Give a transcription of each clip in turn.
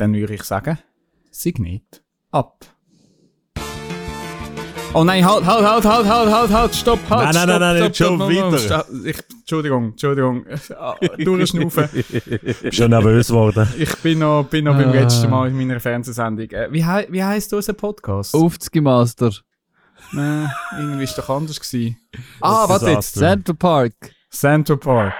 dann würde ich sagen, Signet ab. Oh nein, halt, halt, halt, halt, halt, halt, halt, stopp, halt, Nein, nein, stopp, nein, nein, stopp, nicht schon stopp, stopp. Ich, Entschuldigung, Entschuldigung, Ah, durchschnaufen. Schon nervös geworden. Ich bin noch, bin noch beim Ah. letzten Mal in meiner Fernsehsendung. Äh, wie, hei- wie heisst unser Podcast? Aufzugemaster. Äh, irgendwie ist doch anders gewesen. Ah, warte jetzt. Central Park. Central Park.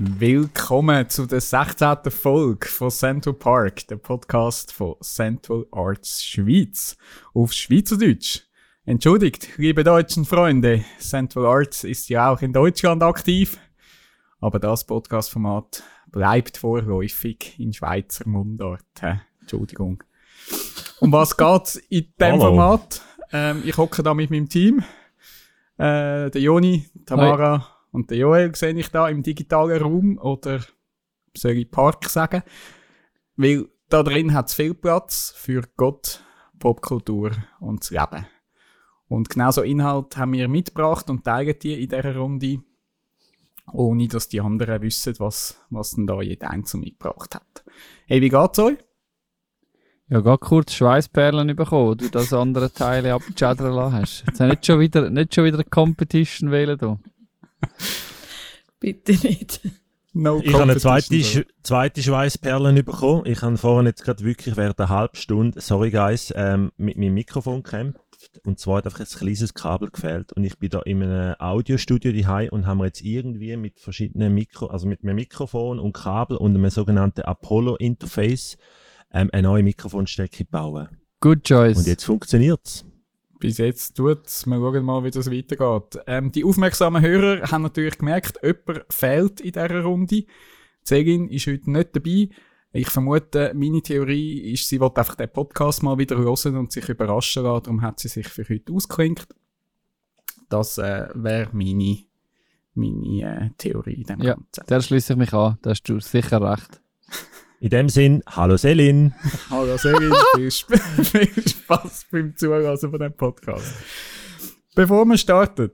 Willkommen zu der 16. Folge von Central Park, der Podcast von Central Arts Schweiz. Auf Schweizerdeutsch. Entschuldigt, liebe deutschen Freunde, Central Arts ist ja auch in Deutschland aktiv, aber das Podcast-Format bleibt vorläufig in Schweizer Mundart. Entschuldigung. Um was geht's in dem Hallo. Format? Ähm, ich hocke da mit meinem Team. Äh, der Joni, Tamara und der Joel sehe ich da im digitalen Raum oder soll ich Park sagen? Weil da drin hat es viel Platz für Gott, Popkultur und das Leben. Und genau so Inhalt haben wir mitgebracht und teilen die in dieser Runde, ohne dass die anderen wissen, was, was denn da jeder Einzelne mitgebracht hat. Hey, wie geht's euch? Ja, gerade kurz Schweißperlen bekommen, du das andere Teile lassen hast. Jetzt nicht schon wieder, nicht schon wieder eine Competition wählen da. Bitte nicht. No Ich habe eine zweite, Sch zweite Schweißperle bekommen. Ich habe vorhin jetzt gerade wirklich während einer halben Stunde, sorry guys, ähm, mit meinem Mikrofon gekämpft. Und zwar hat einfach ein kleines Kabel gefehlt. Und ich bin da in einem Audiostudio daheim und haben wir jetzt irgendwie mit verschiedenen Mikro, also mit einem Mikrofon und Kabel und einem sogenannten Apollo-Interface ähm, eine neue Mikrofonstecke bauen. Good choice. Und jetzt funktioniert's. Bis jetzt tut's. Wir schauen mal, wie das weitergeht. Ähm, die aufmerksamen Hörer haben natürlich gemerkt, jemand fehlt in dieser Runde. Zegin ist heute nicht dabei. Ich vermute, meine Theorie ist, sie will einfach den Podcast mal wieder hören und sich überraschen lassen. Darum hat sie sich für heute ausgeklinkt. Das äh, wäre meine, meine äh, Theorie in dem Ja. Ganzen. Der schließe ich mich an, da hast du sicher recht. In dem Sinn, hallo Selin. Hallo Segin, viel, Sp viel Spaß beim Zuhören von diesem Podcast. Bevor wir starten,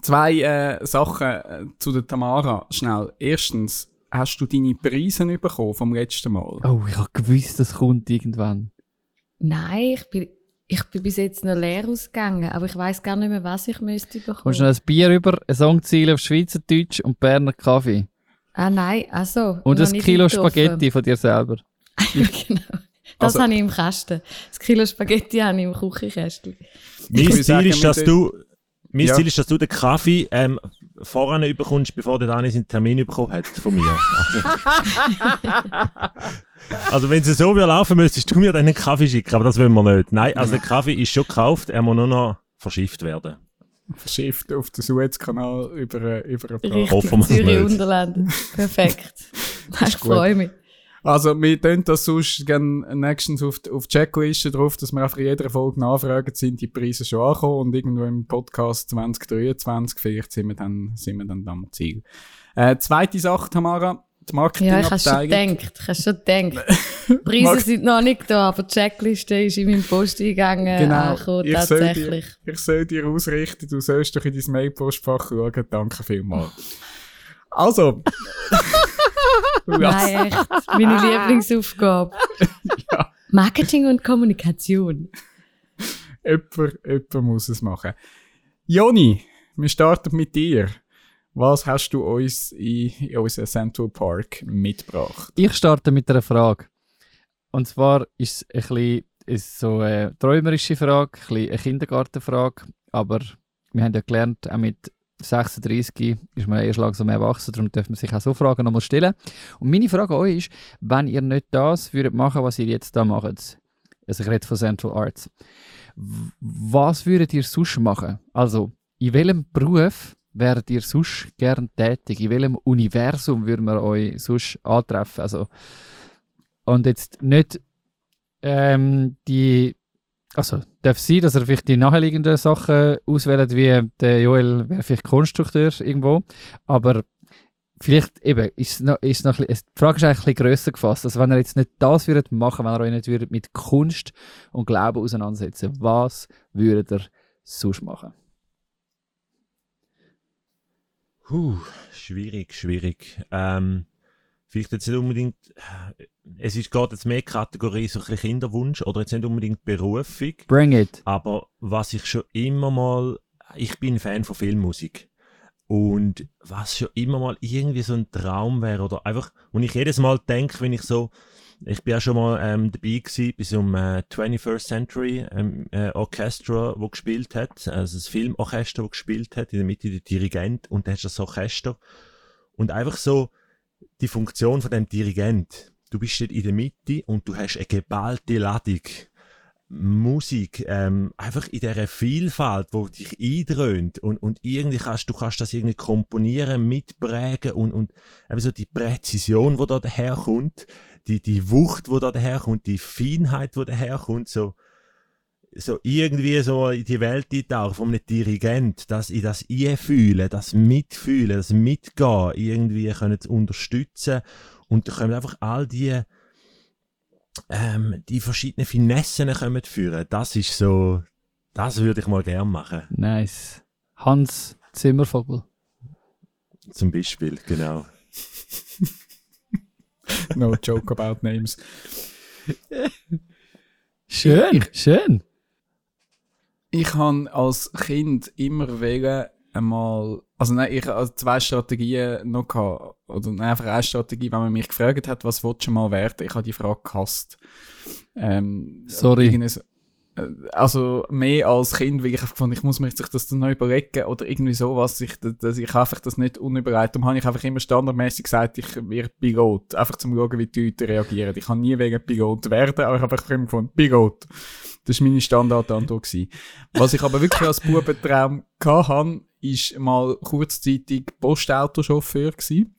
zwei äh, Sachen äh, zu der Tamara. Schnell. Erstens, hast du deine Preise bekommen vom letzten Mal? Oh, ich habe gewusst, das kommt irgendwann. Nein, ich bin, ich bin bis jetzt noch leer ausgegangen, aber ich weiß gar nicht mehr, was ich müsste Kommst du bekommen. noch ein Bier über, ein Songziel auf Schweizerdeutsch und Berner Kaffee. Ah nein, also. Und ein Kilo. Spaghetti von dir selber. ja, genau. Das Also- habe ich im Kasten. Das Kilo Spaghetti habe ich im Küchenkästchen. Mein würde Ziel sagen, ist, dass du, mein Ja. Ziel ist, dass du den Kaffee ähm, voran überkommst, bevor der Dani seinen Termin bekommen hat von mir. Also, wenn es so will laufen, müsstest du mir dann einen Kaffee schicken, aber das wollen wir nicht. Nein, also der Kaffee ist schon gekauft, er muss nur noch verschifft werden. Verschifft auf den Suezkanal über, äh, über ein paar. Richtig, hoffen nicht. Unterland. Perfekt. ich freue mich. Also, wir tun das sonst gerne nächstens auf die, auf die Checkliste drauf, dass wir einfach in jeder Folge nachfragen, sind die Preise schon angekommen und irgendwo im Podcast 2023, vielleicht sind wir dann, sind wir dann am Ziel. Äh, zweite Sache, Tamara, die Ja, ich habe schon Marketingabteilung. gedacht. Ich schon gedacht. Preise sind noch nicht da, aber die Checkliste ist in meinem Posteingang Genau, angekommen, ich soll, dir, tatsächlich. ich soll dir ausrichten, du sollst doch in dein Mailpostfach schauen, danke vielmals. Also. Nein, echt. Meine Lieblingsaufgabe. Ja. Marketing und Kommunikation. Jemand, jemand muss es machen. Joni, wir starten mit dir. Was hast du uns in, in unseren Central Park mitgebracht? Ich starte mit einer Frage. Und zwar ist es ein bisschen ist so eine träumerische Frage, ein bisschen eine Kindergartenfrage, aber wir haben ja gelernt, auch mit 36 ist man erst langsam erwachsen, darum dürfen man sich auch so Fragen nochmal stellen. Und meine Frage an euch ist, wenn ihr nicht das würdet machen, was ihr jetzt da macht, also ich rede von Central Arts, was würdet ihr sonst machen? Also, in welchem Beruf wäret ihr sonst gern tätig? In welchem Universum würden wir euch sonst antreffen? Also, und jetzt nicht ähm, die. Also, darf sein, dass er vielleicht die nachliegenden Sachen auswählt, wie der Joel wäre vielleicht Konstrukteur irgendwo. Aber vielleicht eben, ist noch, ist noch die Frage ist eigentlich ein bisschen grösser gefasst. Also, wenn ihr jetzt nicht das würdet machen, wenn ihr euch nicht würdet mit Kunst und Glauben auseinandersetzen, was würdet ihr sonst machen? Huh, schwierig, schwierig. Ähm, vielleicht jetzt nicht unbedingt, es ist gerade jetzt mehr Kategorie so ein Kinderwunsch oder jetzt nicht unbedingt Berufung, Bring it. aber was ich schon immer mal, ich bin Fan von Filmmusik. Und was schon immer mal irgendwie so ein Traum wäre oder einfach, und ich jedes Mal denke, wenn ich so, ich bin ja schon mal ähm, dabei gewesen bei so äh, 21st Century ähm, äh, Orchestra, wo gespielt hat, also das Filmorchester, wo gespielt hat, in der Mitte der Dirigent und dann hast du das Orchester und einfach so die Funktion von dem Dirigent. Du bist dort in der Mitte und du hast eine geballte Ladung. Musik, ähm, einfach in dieser Vielfalt, wo dich eindröhnt und, und irgendwie kannst du kannst das irgendwie komponieren, mitprägen und, und so die Präzision, wo da daherkommt, die, die Wucht, wo da daherkommt, die Feinheit, wo daherkommt, so, so irgendwie so in die Welt eintauchen von einem Dirigent, dass ich das einfühlen, das mitfühlen, das mitgehen, irgendwie können zu unterstützen und da kommen einfach all die ähm, die verschiedenen Finessen kommen führen. Das ist so, das würde ich mal gern machen. Nice. Hans Zimmervogel. Zum Beispiel, genau. No joke about names. Schön, schön. Ich habe als Kind immer wählen einmal, also nein, ich habe zwei Strategien noch gehabt, oder nein, einfach eine Strategie, wenn man mich gefragt hat, was willst du mal werden, ich habe die Frage gehasst. Ähm, Sorry. Äh, Also mehr als Kind, weil ich gefunden, ich muss mir sich das dann noch überlegen oder irgendwie sowas. Ich, dass ich einfach das nicht unüberlegt. Darum habe ich einfach immer standardmäßig gesagt, ich werde Pilot. Einfach zum schauen, wie die Leute reagieren. Ich kann nie wegen Pilot werden, aber ich habe einfach immer gefunden, Pilot. Das war meine Standardantwort. gewesen. Was ich aber wirklich als Bubentraum hatte, ist mal kurzzeitig Postautochauffeur gewesen.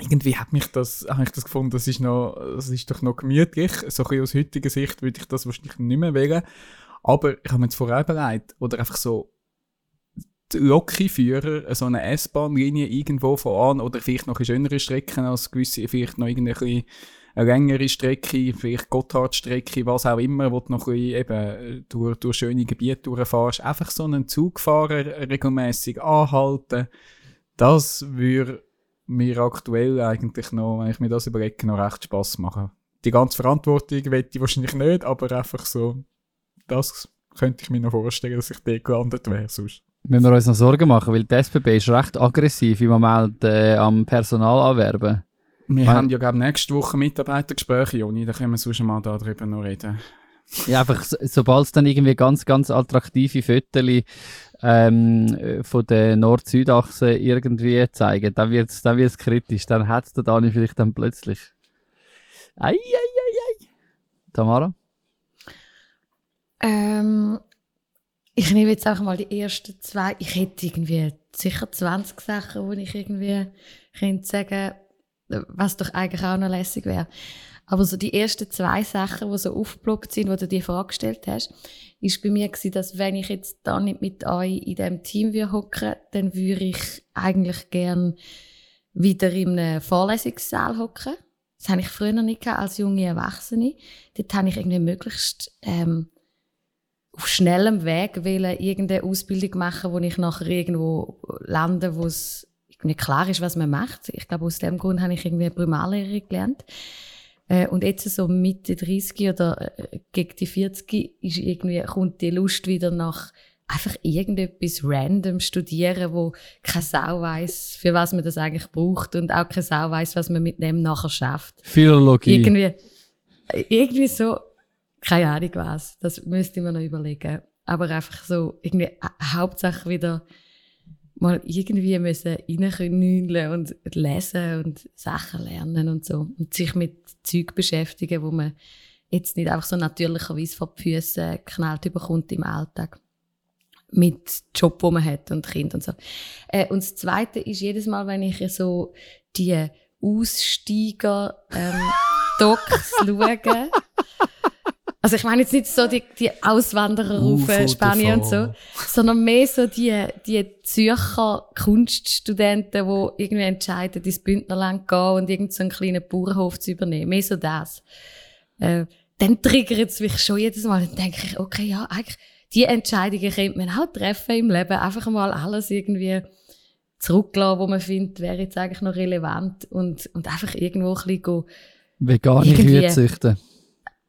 Irgendwie hat mich das, habe ich das gefunden, das ist noch, das ist doch noch gemütlich. So ein aus heutiger Sicht würde ich das wahrscheinlich nicht mehr wählen. Aber ich habe mir jetzt vorher überlegt, oder einfach so, Lokführer, so eine S-Bahn-Linie irgendwo von an, oder vielleicht noch schönere Strecken als gewisse, vielleicht noch irgendeine eine längere Strecke, vielleicht Gotthardstrecke, was auch immer, wo du noch ein bisschen eben durch, durch schöne Gebiete durchfährst. Einfach so einen Zugfahrer regelmäßig anhalten, das würde mir aktuell eigentlich noch, wenn ich mir das überlege, noch recht Spass machen. Die ganze Verantwortung wette ich wahrscheinlich nicht, aber einfach so, das könnte ich mir noch vorstellen, dass ich dort gelandet wäre sonst. Müssen wir uns noch Sorgen machen, weil die SBB ist recht aggressiv im Moment äh, am Personal anwerben. Wir Mein- haben ja, glaube nächste Woche Mitarbeitergespräche, Joni, da können wir sonst mal darüber noch reden. Ja, einfach, so- sobald es dann irgendwie ganz, ganz attraktive Fotos ähm, äh, von der Nord-Süd-Achse irgendwie zeigen, dann wird es dann wird's kritisch. Dann hat es der Dani vielleicht dann plötzlich. Ei, ei, ei, ei. Tamara? Ähm, ich nehme jetzt einfach mal die ersten zwei. Ich hätte irgendwie sicher 20 Sachen, wo ich irgendwie könnte sagen, was doch eigentlich auch noch lässig wäre. Aber so die ersten zwei Sachen, die so aufgeblockt sind, die du dir vorgestellt hast, ist bei mir gewesen, dass wenn ich jetzt da nicht mit euch in diesem Team hocken, dann würde ich eigentlich gern wieder in einem Vorlesungssaal hocken. Das habe ich früher nicht gehabt, als junge Erwachsene. Dort habe ich irgendwie möglichst ähm, auf schnellem Weg wollen, irgendeine Ausbildung machen, wo ich nachher irgendwo lande, wo es nicht klar ist, was man macht. Ich glaube, aus dem Grund habe ich irgendwie Primarlehrerin gelernt. Äh, und jetzt so Mitte 30 oder äh, gegen die 40 ist irgendwie, kommt die Lust wieder nach einfach irgendetwas random studieren, wo keine Sau weiß, für was man das eigentlich braucht und auch keine Sau weiß, was man mit dem nachher schafft. Philologie. Irgendwie, äh, irgendwie so, keine Ahnung was, das müsste ich mir noch überlegen. Aber einfach so, irgendwie, ha- Hauptsache wieder mal irgendwie müssen reinknüllen und lesen und Sachen lernen und so. Und sich mit Zeug beschäftigen, wo man jetzt nicht einfach so natürlicherweise vor die Füße geknallt bekommt im Alltag. Mit Job, wo man hat und Kind und so. Äh, und das Zweite ist jedes Mal, wenn ich so die Aussteiger ähm, Docs schaue. Also ich meine jetzt nicht so die, die Auswanderer auf Spanien und so, sondern mehr so die, die Zürcher Kunststudenten, die irgendwie entscheiden, ins Bündnerland gehen und irgendeinen so einen kleinen Bauernhof zu übernehmen. Mehr so das. Äh, dann triggert es mich schon jedes Mal. Dann denke ich, okay, ja, eigentlich, die Entscheidungen könnte man auch treffen im Leben. Einfach mal alles irgendwie zurücklassen, wo man findet, wäre jetzt eigentlich noch relevant und, und einfach irgendwo ein bisschen go Vegane Kühe züchten.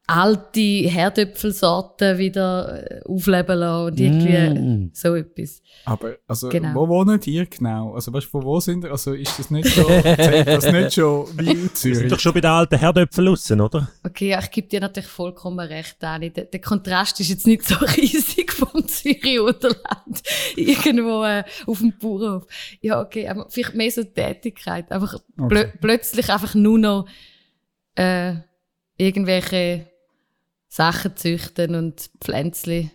Alte Herdöpfelsorten wieder äh, aufleben lassen und irgendwie Mm. so etwas. Aber, also, Genau. wo wohnen ihr genau? Also, weißt du, von wo sind ihr? Also, ist das nicht schon, das nicht schon wie Wir sind Zürich? doch schon bei den alten Herdöpfeln aussen, oder? Okay, ja, ich gebe dir natürlich vollkommen recht, Dani. Der, der Kontrast ist jetzt nicht so riesig vom Zürich-Unterland. Irgendwo äh, auf dem Bauernhof. Ja, okay, aber vielleicht mehr so die Tätigkeit. Einfach plö Okay. plötzlich einfach nur noch äh, irgendwelche Sachen züchten und Pflänzchen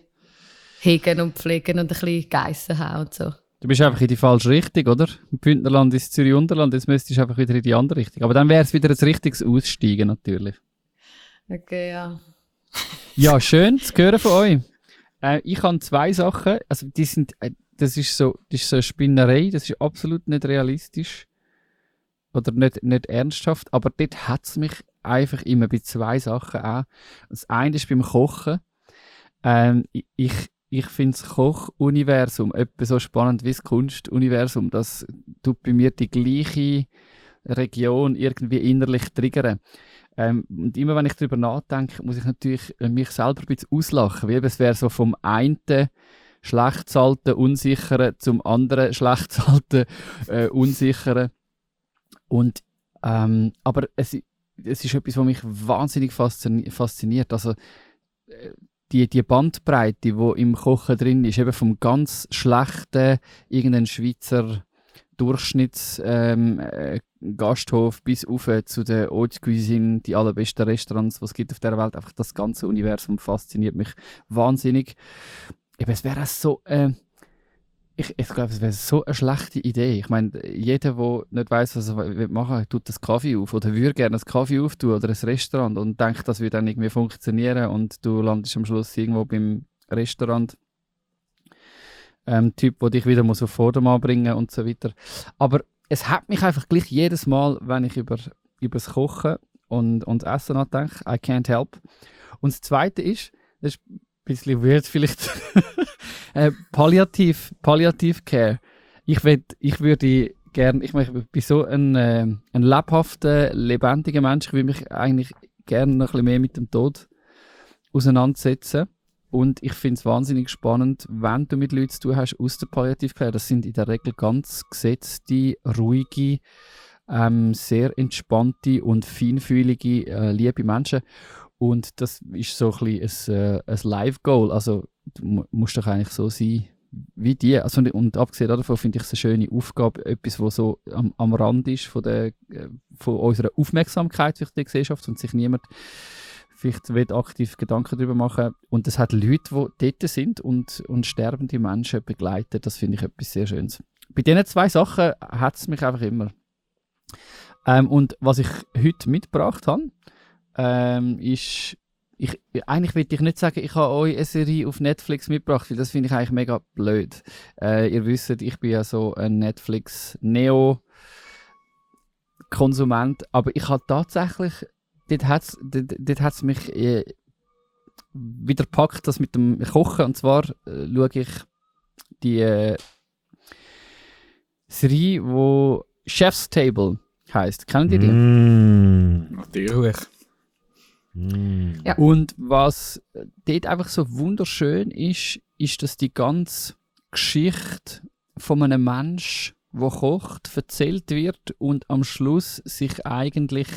hegen und pflegen und ein bisschen Geissen haben und so. Du bist einfach in die falsche Richtung, oder? Im Bündnerland ist Zürich Unterland, jetzt müsstest du einfach wieder in die andere Richtung. Aber dann wäre es wieder ein richtiges Aussteigen natürlich. Okay, ja. Ja, schön zu hören von euch. Äh, ich habe zwei Sachen, also die sind, äh, das ist so, das ist so eine Spinnerei, das ist absolut nicht realistisch oder nicht, nicht ernsthaft, aber dort hat es mich einfach immer bei zwei Sachen auch. Das eine ist beim Kochen. Ähm, ich- ich finde das Kochuniversum etwa so spannend wie das Kunstuniversum. Das tut bei mir die gleiche Region irgendwie innerlich triggern. Ähm, und immer wenn ich darüber nachdenke, muss ich natürlich äh, mich selber ein bisschen auslachen. Eben, es wäre so vom einen schlecht zahlten, unsicheren zum anderen schlecht zahlten, äh, unsicheren. Und, ähm, aber es, es ist etwas, was mich wahnsinnig faszini- fasziniert. Also, äh, die, die Bandbreite, die im Kochen drin ist, eben vom ganz schlechten, irgendein Schweizer Durchschnitts ähm, äh, bis auf zu der Haute Cuisine, die allerbesten Restaurants, die es gibt auf der Welt. Einfach das ganze Universum fasziniert mich wahnsinnig. Eben, es wäre so, äh, ich, ich glaube, es wäre so eine schlechte Idee. Ich meine, jeder, der nicht weiß, was er will machen tut das Kaffee auf oder würde gerne einen Kaffee auftun oder ein Restaurant und denkt, das würde dann irgendwie funktionieren und du landest am Schluss irgendwo beim Restaurant. Ähm, Typ, der dich wieder muss auf Vordermann bringen und so weiter. Aber es hat mich einfach gleich jedes Mal, wenn ich über, über das Kochen und, und das Essen nachdenke, I can't help. Und das Zweite ist, das ist bisschen weird vielleicht, äh, Palliativ, Palliativ Care. Ich, würd, ich würde gerne, ich, mein, ich bin so ein, äh, ein lebhafter, lebendiger Mensch, ich will mich eigentlich gerne noch ein bisschen mehr mit dem Tod auseinandersetzen. Und ich finde es wahnsinnig spannend, wenn du mit Leuten zu tun hast aus der Palliativcare. Das sind in der Regel ganz gesetzte, ruhige, ähm, sehr entspannte und feinfühlige, äh, liebe Menschen. Und das ist so ein bisschen ein, äh, ein Live-Goal. Also du mu- musst doch eigentlich so sein wie die. Also, und, und abgesehen davon finde ich es eine schöne Aufgabe, etwas, was so am, am Rand ist von, der, äh, von unserer Aufmerksamkeit für die Gesellschaft und sich niemand vielleicht will aktiv Gedanken darüber machen. Und es hat Leute, die dort sind und, und sterbende Menschen begleiten. Das finde ich etwas sehr Schönes. Bei diesen zwei Sachen hat es mich einfach immer. Ähm, und was ich heute mitgebracht habe, ähm, ist, ich, eigentlich will ich nicht sagen, ich habe euch eine Serie auf Netflix mitgebracht, weil das finde ich eigentlich mega blöd. Äh, ihr wisst, ich bin ja so ein Netflix-Neo-Konsument, aber ich habe tatsächlich, dort hat es dort, dort hat's mich äh, wieder gepackt, das mit dem Kochen, und zwar äh, schaue ich die äh, Serie, wo Chef's Table heißt. Kennt ihr die? Mm. Natürlich. Mm. Ja. Und was dort einfach so wunderschön ist, ist, dass die ganze Geschichte von einem Mensch, der kocht, erzählt wird und am Schluss sich eigentlich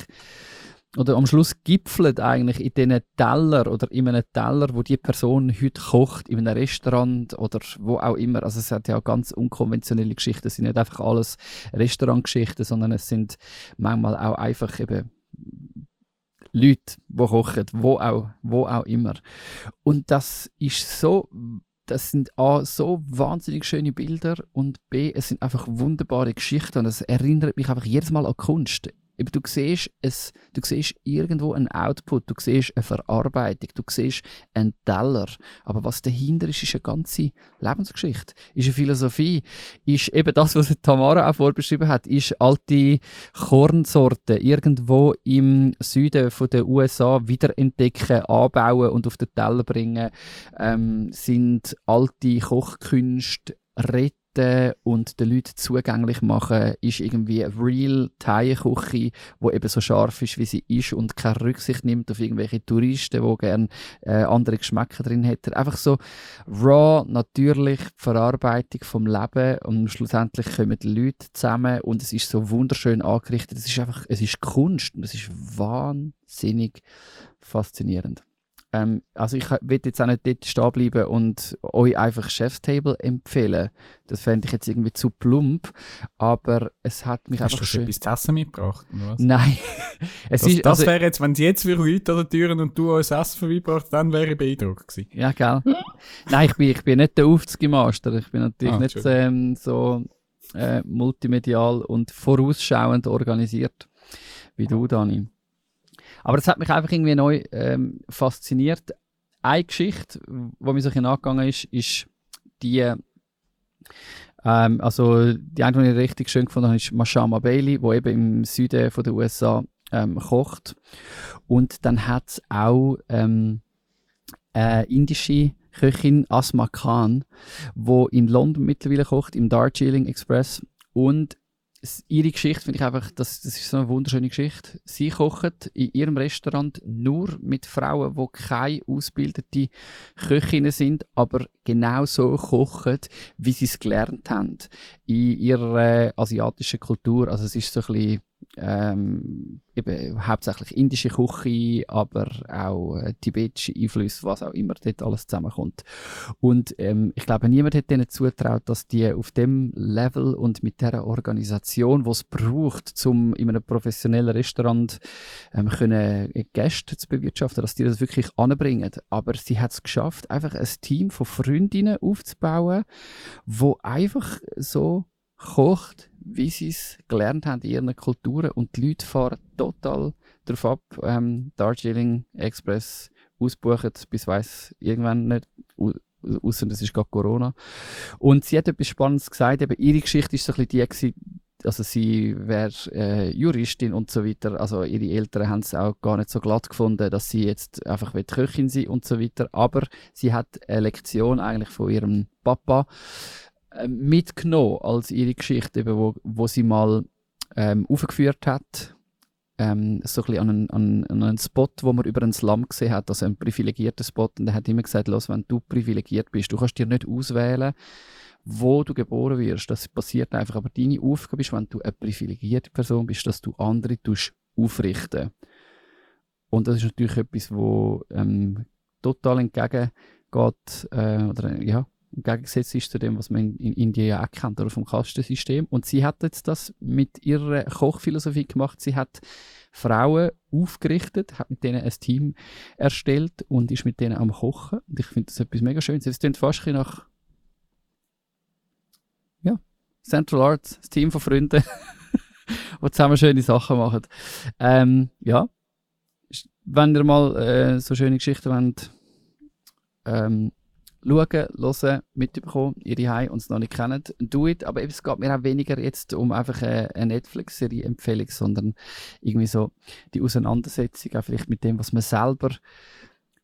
oder am Schluss gipfelt eigentlich in diesen Teller oder in einem Teller, wo die Person heute kocht, in einem Restaurant oder wo auch immer. Also es hat ja ganz unkonventionelle Geschichten. Es sind nicht einfach alles Restaurantgeschichten, sondern es sind manchmal auch einfach eben Leute, die kochen, wo auch, wo auch immer. Und das ist so, das sind A, so wahnsinnig schöne Bilder und B, es sind einfach wunderbare Geschichten und es erinnert mich einfach jedes Mal an Kunst. Du siehst, es, du siehst irgendwo einen Output, du siehst eine Verarbeitung, du siehst einen Teller. Aber was dahinter ist, ist eine ganze Lebensgeschichte, ist eine Philosophie, ist eben das, was Tamara auch vorbeschrieben hat, ist alte Kornsorten irgendwo im Süden von der USA wiederentdecken, anbauen und auf den Teller bringen, ähm, sind alte Kochkünste retten und den Leuten zugänglich machen, ist irgendwie eine real Thai-Küche, die eben so scharf ist, wie sie ist und keine Rücksicht nimmt auf irgendwelche Touristen, die gerne äh, andere Geschmäcker drin hätten. Einfach so raw, natürlich Verarbeitung vom Leben und schlussendlich kommen die Leute zusammen und es ist so wunderschön angerichtet. Es ist einfach, es ist Kunst und es ist wahnsinnig faszinierend. Ähm, also ich will jetzt auch nicht dort stehen bleiben und euch einfach Chefstable empfehlen. Das fände ich jetzt irgendwie zu plump, aber es hat mich Hast einfach du schon schön... etwas zu essen mitgebracht? Nein. es Das, ist, das also, wäre jetzt, wenn sie jetzt wieder Leute an der Türen und du uns Essen vorbeibracht, dann wäre ich beeindruckt gewesen. ja, gell. Nein, ich bin, ich bin nicht der Aufzugmaster. Ich bin natürlich Ah, nicht ähm, so äh, multimedial und vorausschauend organisiert wie du, Dani. Aber es hat mich einfach irgendwie neu ähm, fasziniert. Eine Geschichte, die mir so ein bisschen angegangen ist, ist die, ähm, also die eine, die ich richtig schön gefunden habe, ist Mashama Bailey, die eben im Süden von der USA ähm, kocht. Und dann hat es auch ähm, eine indische Köchin Asma Khan, wo in London mittlerweile kocht, im Darjeeling Express. Und ihre Geschichte finde ich einfach, das, das ist so eine wunderschöne Geschichte. Sie kocht in ihrem Restaurant nur mit Frauen, die keine ausgebildete Köchinnen sind, aber genau so kochen, wie sie es gelernt haben in ihrer äh, asiatischen Kultur. Also es ist so ein bisschen ähm, eben hauptsächlich indische Küche, aber auch äh, tibetische Einflüsse, was auch immer dort alles zusammenkommt. Und ähm, ich glaube, niemand hätte denen zutraut, dass die auf dem Level und mit der Organisation, was es braucht, um in einem professionellen Restaurant ähm, können Gäste zu bewirtschaften, dass die das wirklich anbringen. Aber sie hat es geschafft, einfach ein Team von Freundinnen aufzubauen, wo einfach so kocht, wie sie es gelernt haben in ihren Kulturen. Und die Leute fahren total darauf ab, ähm, Darjeeling Express ausbuchen, bis weiß irgendwann nicht, au- außer es ist gerade Corona. Und sie hat etwas Spannendes gesagt, eben ihre Geschichte ist so ein bisschen die gewesen, also sie wäre äh, Juristin und so weiter, also ihre Eltern haben es auch gar nicht so glatt gefunden, dass sie jetzt einfach Köchin sein und so weiter, aber sie hat eine Lektion eigentlich von ihrem Papa äh, mitgenommen als ihre Geschichte, eben, wo, wo sie mal ähm, aufgeführt hat, ähm, so ein an einen, an, einen Spot, wo man über einen Slum gesehen hat, also einen privilegierten Spot. Und er hat immer gesagt, los, wenn du privilegiert bist, du kannst dir nicht auswählen, wo du geboren wirst. Das passiert einfach. Aber deine Aufgabe ist, wenn du eine privilegierte Person bist, dass du andere tust aufrichten. Und das ist natürlich etwas, wo ähm, total entgegengeht, äh, oder äh, ja, entgegengesetzt ist zu dem, was man in, in Indien ja auch kennt, oder vom Kastensystem. Und sie hat jetzt das mit ihrer Kochphilosophie gemacht. Sie hat Frauen aufgerichtet, hat mit denen ein Team erstellt und ist mit denen am Kochen. Und ich finde das etwas mega Schönes. Es klingt fast nach ja, Central Arts, das Team von Freunden, die zusammen schöne Sachen machen. Ähm, ja, wenn ihr mal äh, so schöne Geschichten wollt, ähm, schauen, hören, mitbekommen, ihre Heim und es noch nicht kennen, do it. Aber es geht mir auch weniger jetzt um einfach eine Netflix-Serie-Empfehlung, sondern irgendwie so die Auseinandersetzung auch vielleicht mit dem, was man selber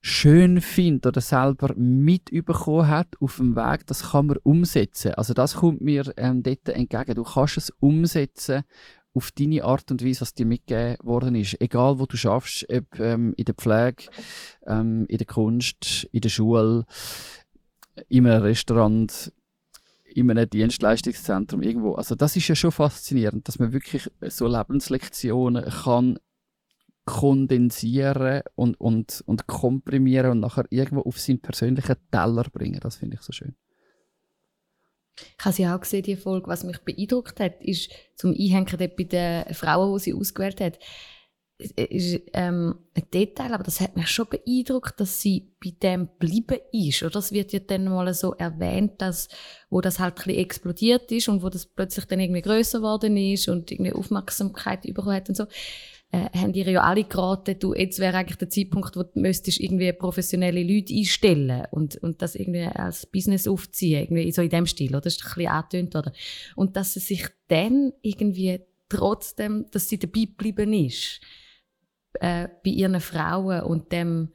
schön findet oder selber mitbekommen hat auf dem Weg, das kann man umsetzen. Also das kommt mir ähm, dort entgegen. Du kannst es umsetzen auf deine Art und Weise, was dir mitgegeben worden ist. Egal, wo du schaffst, ob ähm, in der Pflege, ähm, in der Kunst, in der Schule, in einem Restaurant, in einem Dienstleistungszentrum irgendwo. Also das ist ja schon faszinierend, dass man wirklich so Lebenslektionen kann kondensieren und, und, und komprimieren und nachher irgendwo auf seinen persönlichen Teller bringen. Das finde ich so schön. Ich habe sie auch gesehen, die Folge. Was mich beeindruckt hat, ist zum Einhängen bei den Frauen, die sie ausgewählt hat. Ist ähm, ein Detail, aber das hat mich schon beeindruckt, dass sie bei dem geblieben ist. Oder das wird ja dann mal so erwähnt, dass, wo das halt ein bisschen explodiert ist und wo das plötzlich dann irgendwie größer geworden ist und irgendwie Aufmerksamkeit bekommen hat und so, äh, haben die ja alle geraten, du, jetzt wäre eigentlich der Zeitpunkt, wo du müsstest irgendwie professionelle Leute einstellen und, und das irgendwie als Business aufziehen, irgendwie so in dem Stil, oder? Das ist ein bisschen angetönt, oder? Und dass sie sich dann irgendwie trotzdem, dass sie dabei geblieben ist, äh, bei ihren Frauen und dem,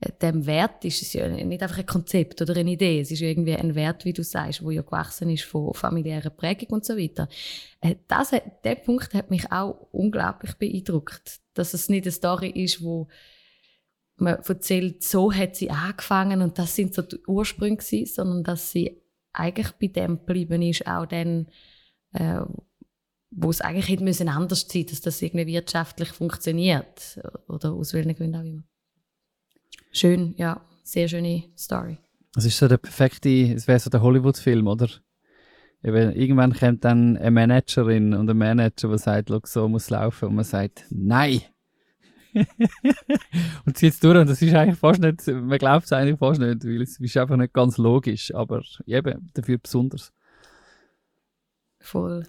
äh, dem Wert ist es ja nicht einfach ein Konzept oder eine Idee, es ist ja irgendwie ein Wert, wie du sagst, wo ja gewachsen ist von familiärer Prägung und so weiter. Äh, das, der Punkt hat mich auch unglaublich beeindruckt, dass es nicht eine Story ist, wo man erzählt, so hat sie angefangen und das sind so die Ursprünge sondern dass sie eigentlich bei dem geblieben ist, auch dann, äh, wo es eigentlich hätte müssen anders sein, dass das irgendwie wirtschaftlich funktioniert oder aus welchen Gründen auch immer. Schön, ja, sehr schöne Story. Das ist so der perfekte, es wäre so der Hollywood-Film, oder? Eben, irgendwann kommt dann eine Managerin und ein Manager, der sagt, «Schau, so muss laufen. Und man sagt, nein! und zieht es durch. Und das ist eigentlich fast nicht, man glaubt es eigentlich fast nicht, weil es ist einfach nicht ganz logisch, aber eben, dafür besonders. Voll.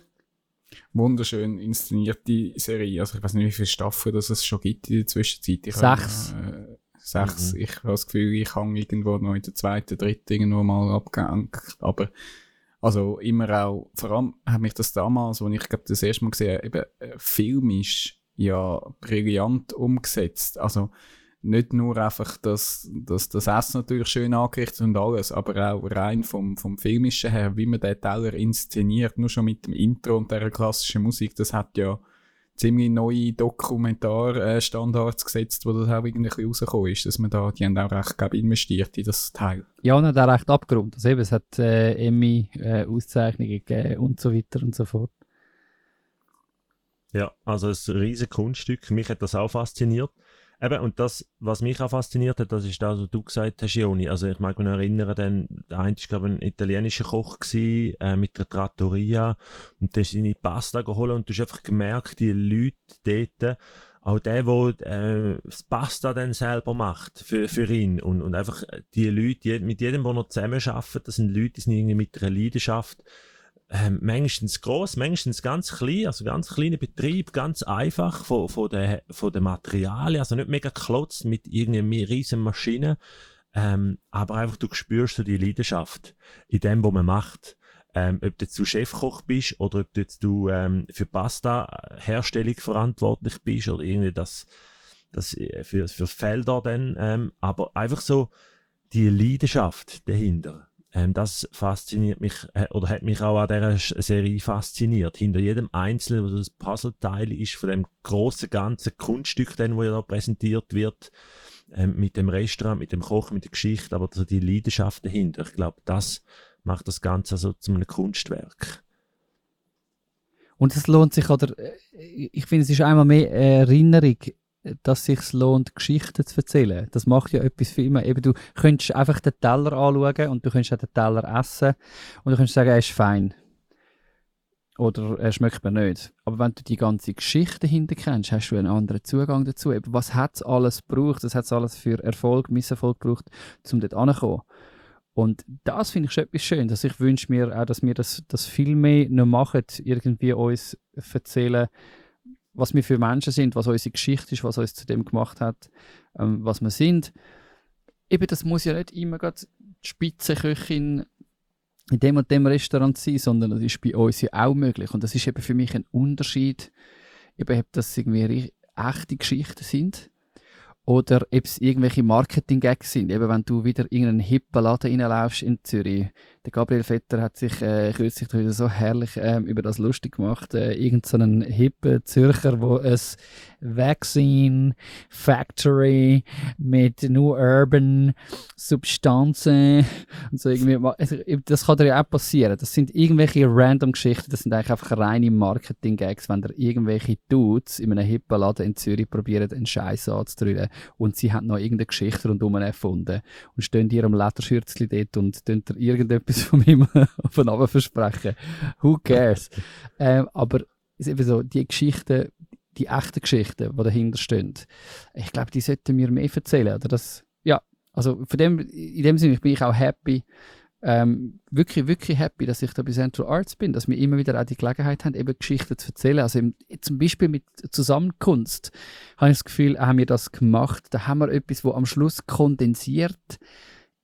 Wunderschön inszenierte Serie. Also ich weiß nicht, wie viele Staffeln das es schon gibt in der Zwischenzeit. Ich Sechs. Habe, äh, sechs. Mhm. Ich habe das Gefühl, ich habe irgendwo noch in der zweiten, dritten irgendwo mal abgehängt. Aber also immer auch, vor allem hat mich das damals, als ich glaube das erste Mal gesehen habe, eben äh, filmisch ja brillant umgesetzt. Also nicht nur einfach, dass, dass das Essen natürlich schön angerichtet und alles, aber auch rein vom, vom Filmischen her, wie man den Teller inszeniert, nur schon mit dem Intro und der klassischen Musik, das hat ja ziemlich neue Dokumentarstandards gesetzt, wo das auch irgendwie rausgekommen ist, dass man da, die haben auch recht, glaube ich, investiert in das Teil. Ja, und hat auch recht abgerundet. Also eben, es hat äh, Emmy-Auszeichnungen gegeben und so weiter und so fort. Ja, also ein riesiges Kunststück. Mich hat das auch fasziniert. Eben, und das, was mich auch fasziniert hat, das ist das, was du gesagt hast, Joni. Also ich mag mich erinnern, dann, der eine war, ein italienischer Koch gewesen, äh, mit der Trattoria und der ist seine Pasta geholt und du hast einfach gemerkt, die Leute dort, auch der, der äh, das Pasta dann selber macht für, für ihn und, und einfach die Leute, die, mit jedem, der noch zusammenarbeitet, das sind Leute, die sind irgendwie mit einer Leidenschaft ähm, manchmal gross, manchmal ganz klein, also ganz kleine Betrieb, ganz einfach von, von den von den Materialien, also nicht mega klotz mit irgendwie riesen Maschinen, ähm, aber einfach du spürst so die Leidenschaft in dem, was man macht. Ähm, ob du jetzt du Chefkoch bist oder ob du jetzt du ähm, für Pasta-Herstellung verantwortlich bist oder irgendwie das, das äh, für, für Felder dann, ähm, aber einfach so die Leidenschaft dahinter. Ähm, das fasziniert mich, äh, oder hat mich auch an dieser Serie fasziniert. Hinter jedem einzelnen, wo das Puzzleteil ist, von dem großen ganzen Kunststück, dann, wo ja da präsentiert wird, ähm, mit dem Restaurant, mit dem Koch, mit der Geschichte, aber so die Leidenschaft dahinter. Ich glaube, das macht das Ganze so zu einem Kunstwerk. Und es lohnt sich, oder äh, ich finde, es ist einmal mehr eine Erinnerung, dass sich lohnt, Geschichten zu erzählen. Das macht ja etwas für immer. Eben, du könntest einfach den Teller anschauen und du könntest auch den Teller essen und du könntest sagen, er ist fein. Oder er schmeckt mir nicht. Aber wenn du die ganze Geschichte dahinter kennst, hast du einen anderen Zugang dazu. Eben, was hat es alles gebraucht? Was hat es alles für Erfolg, Misserfolg gebraucht, um dort anzukommen? Und das finde ich schon etwas schön. Dass ich wünsche mir auch, dass wir das, das viel mehr noch machen, irgendwie uns erzählen, was wir für Menschen sind, was unsere Geschichte ist, was uns zu dem gemacht hat, ähm, was wir sind. Eben, das muss ja nicht immer gerade die Spitzenköchin in dem und dem Restaurant sein, sondern das ist bei uns ja auch möglich. Und das ist eben für mich ein Unterschied, eben, ob das irgendwie echte Geschichten sind oder ob es irgendwelche Marketing-Gags sind. Eben, wenn du wieder in irgendeinen hippen Laden reinlaufst in Zürich. Der Gabriel Vetter hat sich äh, kürzlich wieder so herrlich ähm, über das lustig gemacht. Äh, irgend so einen hippen Zürcher, wo es Vaccine Factory mit nur Urban Substanzen und so irgendwie. also, Das kann dir ja auch passieren. Das sind irgendwelche random Geschichten. Das sind eigentlich einfach reine Marketing-Gags, wenn da irgendwelche Dudes in einem hippen Laden in Zürich probieren, einen Scheiß anzudrücken und sie haben noch irgendeine Geschichte rundum erfunden und stehen dir am Lederschürzli dort und tun dir irgendetwas von ihm von oben versprechen. Who cares? ähm, aber es ist eben so, die Geschichten, die echten Geschichten, die dahinter stehen. Ich glaube, die sollten wir mehr erzählen. Oder das, ja, also von dem, in dem Sinne bin ich auch happy, ähm, wirklich, wirklich happy, dass ich da bei Central Arts bin, dass wir immer wieder auch die Gelegenheit haben, eben Geschichten zu erzählen. Also im, zum Beispiel mit Zusammenkunft habe ich das Gefühl, haben wir das gemacht. Da haben wir etwas, wo am Schluss kondensiert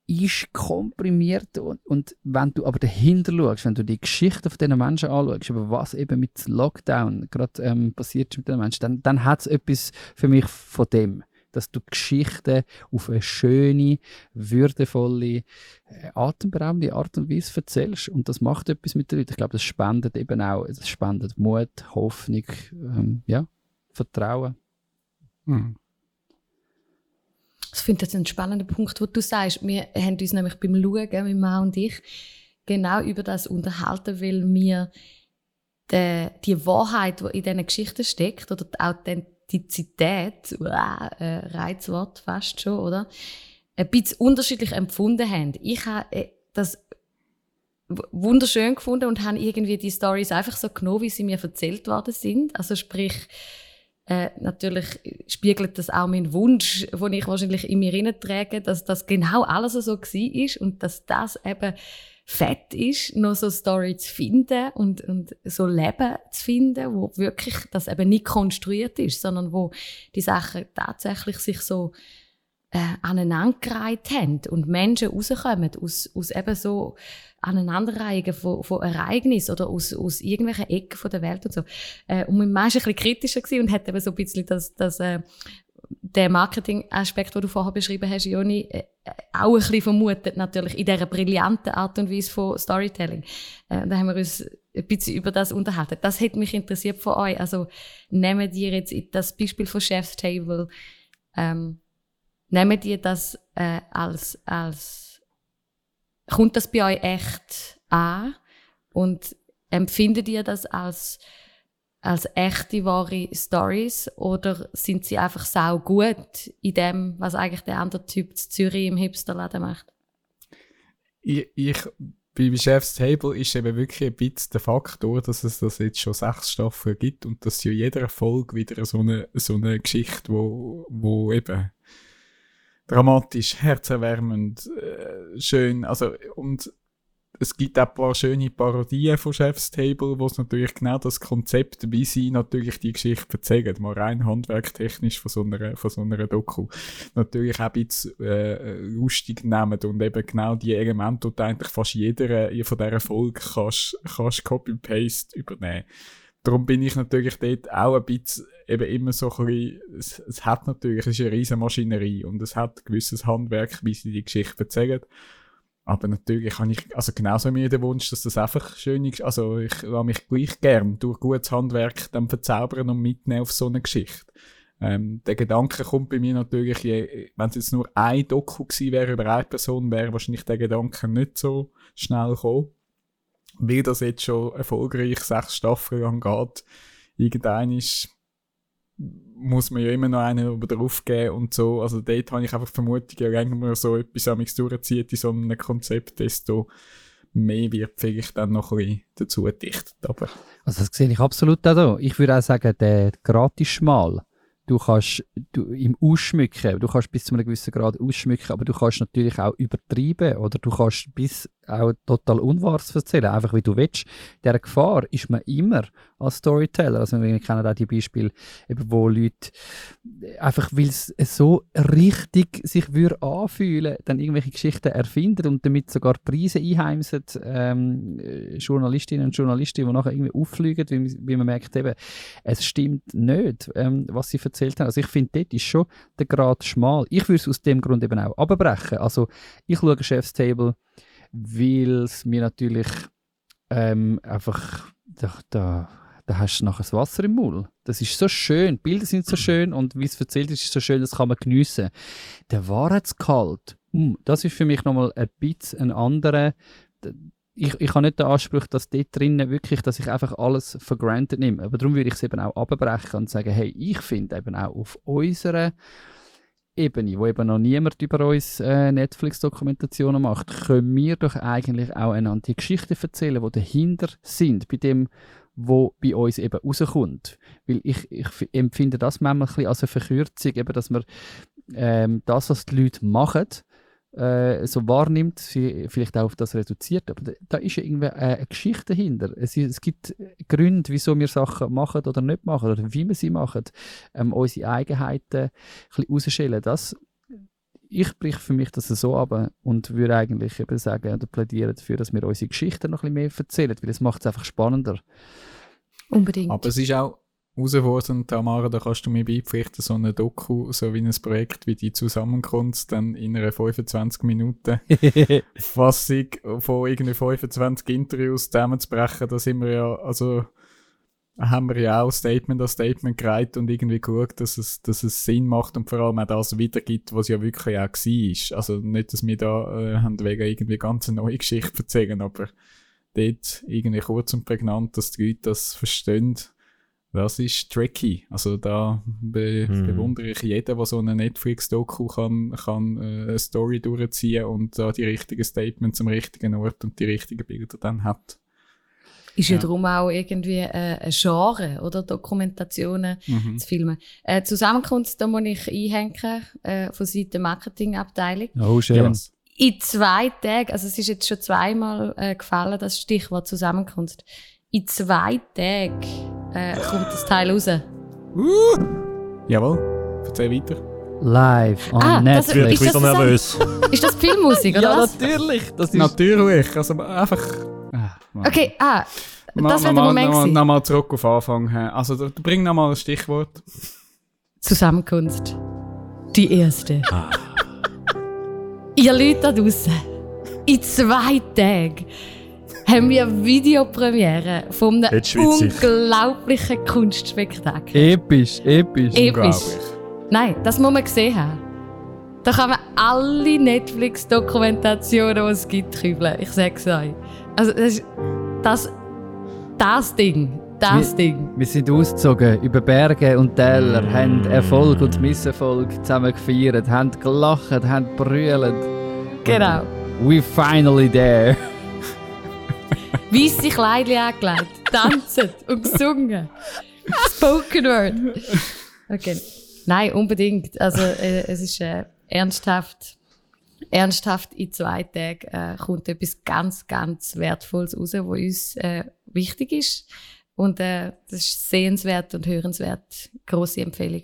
ist, komprimiert und, und wenn du aber dahinter schaust, wenn du die Geschichte von diesen Menschen anschaust, über was eben mit Lockdown gerade ähm, passiert ist mit den Menschen, dann, dann hat es etwas für mich von dem dass du Geschichten auf eine schöne, würdevolle, äh, atemberaubende Art und Weise erzählst. Und das macht etwas mit den Leuten. Ich glaube, das spendet eben auch, das spendet Mut, Hoffnung, ähm, ja, Vertrauen. Mhm. Ich finde das ein spannender Punkt, wo du sagst. Wir haben uns nämlich beim Schauen, mein Mann und ich, genau über das unterhalten, weil wir die, die Wahrheit, die in diesen Geschichten steckt, oder die Authentizität, wow, äh, Reizwort fast schon, oder? Ein bisschen unterschiedlich empfunden haben. Ich habe äh, das wunderschön gefunden und habe irgendwie die Stories einfach so genommen, wie sie mir erzählt worden sind. Also sprich, äh, natürlich spiegelt das auch meinen Wunsch, den ich wahrscheinlich in mir trage, dass das genau alles so war und dass das eben fett ist, noch so Story zu finden und, und so Leben zu finden, wo wirklich das eben nicht konstruiert ist, sondern wo die Sachen tatsächlich sich so äh, aneinandergereiht haben und Menschen rauskommen aus, aus eben so Aneinanderreihungen von, von Ereignissen oder aus, aus irgendwelchen Ecken von der Welt und so. Äh, und mein Mann war ein bisschen kritischer gewesen und hat eben so ein bisschen das, das äh, der Marketing-Aspekt, den du vorher beschrieben hast, Joni, äh, auch ein bisschen vermutet, natürlich, in dieser brillanten Art und Weise von Storytelling. Äh, da haben wir uns ein bisschen über das unterhalten. Das hätte mich interessiert von euch. Also, nehmen ihr jetzt das Beispiel von Chef's Table, ähm, nehmen ihr das äh, als, als, kommt das bei euch echt an? Und empfindet ihr das als, als echte, wahre Stories oder sind sie einfach sau gut in dem, was eigentlich der andere Typ in Zürich im Hipsterladen macht? ich, ich bei Chef's Table ist eben wirklich ein bisschen der Faktor, dass es das jetzt schon sechs Staffeln gibt und dass ja jeder Folge wieder so eine, so eine Geschichte, wo, wo eben dramatisch, herzerwärmend, äh, schön, also und es gibt auch ein paar schöne Parodien von Chef's Table, wo es natürlich genau das Konzept, wie sie natürlich die Geschichte erzählen, mal rein handwerktechnisch von so einer, von so einer Doku, natürlich auch ein bisschen äh, lustig nehmen und eben genau die Elemente, die eigentlich fast jeder von dieser Folge kannst, kannst Copy-Paste übernehmen. Darum bin ich natürlich dort auch ein bisschen eben immer so ein bisschen, es, es hat natürlich, es ist eine riesen Maschinerie und es hat ein gewisses Handwerk, wie sie die Geschichte erzählen. Aber natürlich habe ich, also genauso mir den Wunsch, dass das einfach schön ist. Also ich lasse mich gleich gern durch gutes Handwerk dann verzaubern und mitnehmen auf so eine Geschichte. Ähm, der Gedanke kommt bei mir natürlich, je- wenn es jetzt nur ein Doku gewesen wäre über eine Person, wäre wahrscheinlich der Gedanke nicht so schnell gekommen. Weil das jetzt schon erfolgreich sechs Staffeln lang geht, irgendein ist, muss man ja immer noch einen über drauf geben und so. Also dort habe ich einfach Vermutung, je länger man so etwas am durchzieht in so einem Konzept, desto mehr wird vielleicht dann noch ein bisschen dazu gedichtet. Aber Also das sehe ich absolut auch da. Ich würde auch sagen, der Gratis-Schmal, du kannst du, im Ausschmücken, du kannst bis zu einem gewissen Grad ausschmücken, aber du kannst natürlich auch übertreiben oder du kannst bis auch total Unwahres erzählen, einfach wie du willst. Der Gefahr ist man immer als Storyteller. Also wir kennen auch die Beispiele, eben, wo Leute einfach, weil es so richtig sich würde anfühlen, dann irgendwelche Geschichten erfinden und damit sogar Preise einheimsen, ähm, äh, Journalistinnen und Journalisten, die nachher irgendwie auffliegen, wie, wie man merkt eben, es stimmt nicht, ähm, was sie erzählt haben. Also ich finde, dort ist schon der Grad schmal. Ich würde es aus dem Grund eben auch abbrechen. Also ich schaue Chef's Table, weil es mir natürlich ähm, einfach da, da, da hast du nachher das Wasser im Maul. Das ist so schön, die Bilder sind so schön und wie es erzählt ist, ist so schön, das kann man geniessen. Der Wahrheitsgehalt, hm, das ist für mich nochmal ein bisschen ein anderer. Ich, ich habe nicht den Anspruch, dass dort drinnen wirklich, dass ich einfach alles for granted nehme. Aber darum würde ich es eben auch abbrechen und sagen, hey, ich finde eben auch auf unserer Ebene, wo eben noch niemand über uns äh, Netflix-Dokumentationen macht, können wir doch eigentlich auch einander die Geschichten erzählen, die dahinter sind, bei dem, wo bei uns eben rauskommt. Weil ich, ich empfinde das manchmal ein als eine Verkürzung, eben, dass man ähm, das, was die Leute machen, äh, so wahrnimmt, vi- vielleicht auch auf das reduziert, aber da, ist ja irgendwie äh, eine Geschichte dahinter. Es, es gibt Gründe, wieso wir Sachen machen oder nicht machen oder wie wir sie machen, ähm, unsere Eigenheiten ein bisschen rausschälen. Das, ich brich für mich das so ab und würde eigentlich eben sagen oder plädieren dafür, dass wir unsere Geschichten noch ein bisschen mehr erzählen, weil es macht es einfach spannender. Unbedingt. Aber es ist auch herausfordernd, Tamara, da kannst du mir beipflichten, so eine Doku, so wie ein Projekt wie die Zusammenkunft, dann in einer 25 Minuten Fassung von irgendwie 25 Interviews zusammenzubrechen, da sind wir ja, also haben wir ja auch Statement an Statement gereiht und irgendwie geschaut, dass es, dass es Sinn macht und vor allem auch das wiedergibt, was ja wirklich auch war. Also nicht, dass wir da äh, haben wegen irgendwie ganz eine neue Geschichte erzählen, aber dort irgendwie kurz und prägnant, dass die Leute das verstehen, das ist tricky. Also da be Hm. bewundere ich jeden, der so eine Netflix-Doku kann, kann äh, eine Story durchziehen und da die richtigen Statements am richtigen Ort und die richtigen Bilder dann hat. Ist ja, ja. darum auch irgendwie äh, ein Genre, oder? Dokumentationen Mhm. zu filmen. Äh, Zusammenkunft, da muss ich einhängen, äh, von Seiten der Marketingabteilung. Oh, schön. Ja? In zwei Tagen, also es ist jetzt schon zweimal äh, gefallen, das Stichwort Zusammenkunft. In zwei Tagen äh, kommt das Teil raus. Jawohl, erzähl weiter. Live on Ah, das- Jetzt werde ich Ist das nervös. Ist das Filmmusik, oder Ja, was? natürlich. Das ist Natürlich, also einfach... Okay, ah, Ma- das wäre der Moment Nochmal noch zurück auf Anfang. Also du bring noch mal ein Stichwort. Zusammenkunft. Die erste. Ah. Ihr Leute da draussen, in zwei Tagen haben wir Videopremiere von einem unglaublichen Kunstspektakel. episch, episch. Episch. Unglaublich. Nein, das muss man gesehen haben. Da kann man alle Netflix-Dokumentationen, die es gibt, kübeln. Ich sag's euch. Also, das ist das, das Ding. Das Ding. Wir sind ausgezogen über Berge und Täler, haben Erfolg und Misserfolg zusammen gefeiert, haben gelacht, haben brüllt. Genau. We finally there. Weisse Kleidchen angelegt, tanzen und gesungen. Spoken Word. Okay. Nein, unbedingt. Also, äh, es ist äh, ernsthaft. Ernsthaft in zwei Tagen äh, kommt etwas ganz, ganz Wertvolles raus, was uns äh, wichtig ist. Und äh, das ist sehenswert und hörenswert. Grosse Empfehlung.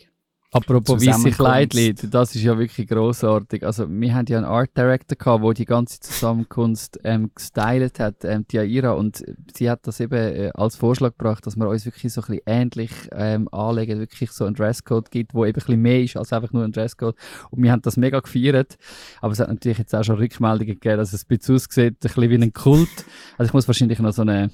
Apropos weiße. Kleidchen, das ist ja wirklich großartig. Also wir haben ja einen Art Director gehabt, der die ganze Zusammenkunft ähm, gestylt hat, ähm, die Aira, und sie hat das eben äh, als Vorschlag gebracht, dass wir uns wirklich so ein bisschen ähnlich ähm, anlegen, wirklich so einen Dresscode gibt, wo eben ein bisschen mehr ist als einfach nur ein Dresscode. Und wir haben das mega gefeiert, aber es hat natürlich jetzt auch schon Rückmeldungen gegeben, dass es ein bisschen aussieht, ein bisschen wie ein Kult. Also ich muss wahrscheinlich noch so eine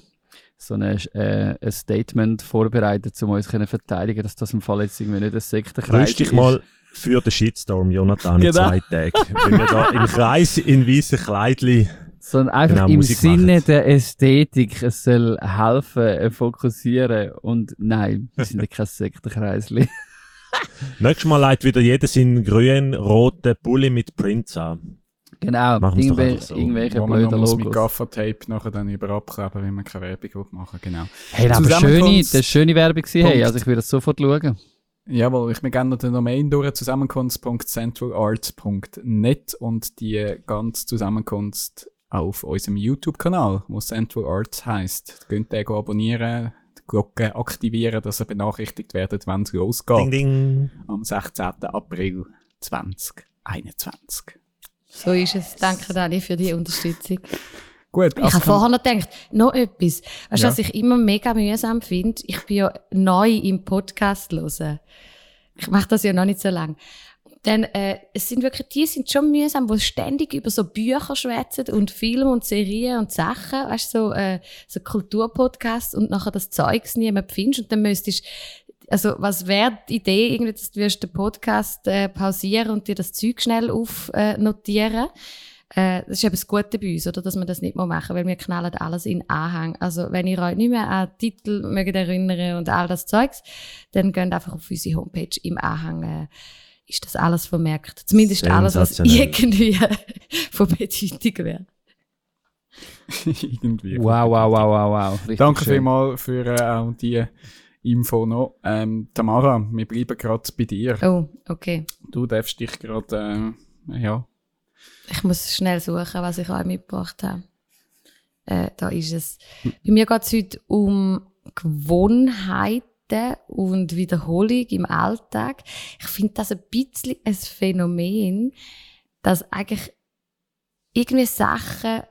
so eine, äh, ein Statement vorbereiten, um uns können verteidigen, dass das im Fall jetzt irgendwie nicht ein Sektenkreis Rüst dich mal für den Shitstorm, Jonathan, in Genau. zwei Tagen. Wenn wir da im Kreis in weißen Kleidli sondern einfach Genau, im Musik Sinne machen. der Ästhetik. Es soll helfen, äh, fokussieren und nein, wir sind ja kein Sektenkreisli. Nächstes Mal leitet wieder jeder seinen grünen, roten Pulli mit Prints an. Genau, irgendwel so. irgendwelche blöden muss mit Logos. Gaffertape nachher dann über abkleben, wenn man keine Werbung will machen Genau. Hey, aber schöne, Zusammenkunft- das ist schöne Werbung gewesen, hey, also ich würde das sofort schauen. Jawohl, ich mir gerne noch den Domain durch, zusammenkunft.centralarts.net und die ganze Zusammenkunft auf unserem YouTube-Kanal, wo Central Arts heisst. Könnt ihr abonnieren, die Glocke aktivieren, dass ihr benachrichtigt werdet, wenn es losgeht. Ding, ding. Am 16. April 2021. So ist es. Danke, Dani, für die Unterstützung. Gut, Ich also habe vorher noch gedacht, noch etwas. Weißt du, Ja. was ich immer mega mühsam finde? Ich bin ja neu im Podcast hören. Ich mache das ja noch nicht so lange. Dann, äh, es sind wirklich, die sind schon mühsam, die ständig über so Bücher schwätzen und Filme und Serien und Sachen, weißt du, so, äh, so Kulturpodcasts und nachher das Zeugs niemand findest und dann müsstest also was wäre die Idee, irgendwie, dass du wirst den Podcast äh, pausieren und dir das Zeug schnell aufnotieren äh, notieren? Äh, das ist eben das Gute bei uns, oder? Dass wir das nicht mehr machen, weil wir knallen alles in Anhang. Also, wenn ihr euch nicht mehr an Titel mögt erinnern und all das Zeugs, dann geht einfach auf unsere Homepage im Anhang, äh, ist das alles vermerkt. Zumindest alles, was irgendwie von Bedeutung wäre. Irgendwie. Wow, wow, wow, wow, wow. Richtig Danke schön. vielmals für äh, auch die Info noch. Ähm, Tamara, wir bleiben gerade bei dir. Oh, okay. Du darfst dich gerade, äh, ja, Ich muss schnell suchen, was ich euch mitgebracht habe. Äh, da ist es. Bei mir geht es heute um Gewohnheiten und Wiederholung im Alltag. Ich finde das ein bisschen ein Phänomen, dass eigentlich irgendwie Sachen,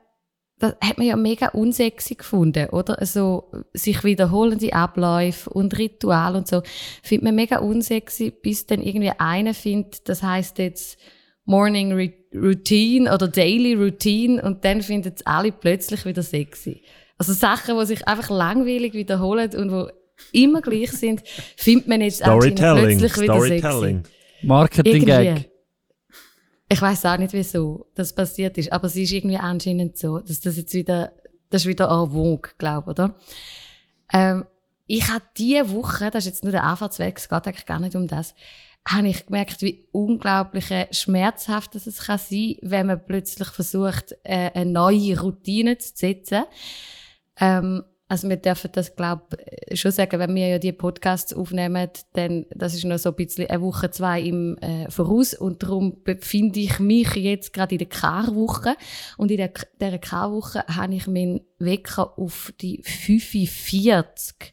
das hat man ja mega unsexy gefunden, oder? Also, sich wiederholende Abläufe und Ritual und so, findet man mega unsexy, bis dann irgendwie einer findet, das heißt jetzt Morning Routine oder Daily Routine und dann finden es alle plötzlich wieder sexy. Also Sachen, die sich einfach langweilig wiederholen und wo immer gleich sind, findet man jetzt plötzlich wieder Storytelling. sexy. Marketing-Gag. Ich weiß auch nicht, wieso das passiert ist, aber es ist irgendwie anscheinend so, dass das jetzt wieder, das ist wieder en vogue, glaube oder? Ähm, ich habe diese Woche, das ist jetzt nur der Anfahrtsweg, es geht eigentlich gar nicht um das, habe ich gemerkt, wie unglaublich schmerzhaft es kann sein, wenn man plötzlich versucht, äh, eine neue Routine zu setzen. Ähm, also wir dürfen das, glaube ich, schon sagen, wenn wir ja die Podcasts aufnehmen, dann das ist noch so ein bisschen eine Woche, zwei im äh, Voraus. Und darum befinde ich mich jetzt gerade in der Karwoche. Und in der, dieser Karwoche habe ich meinen Wecker auf die 45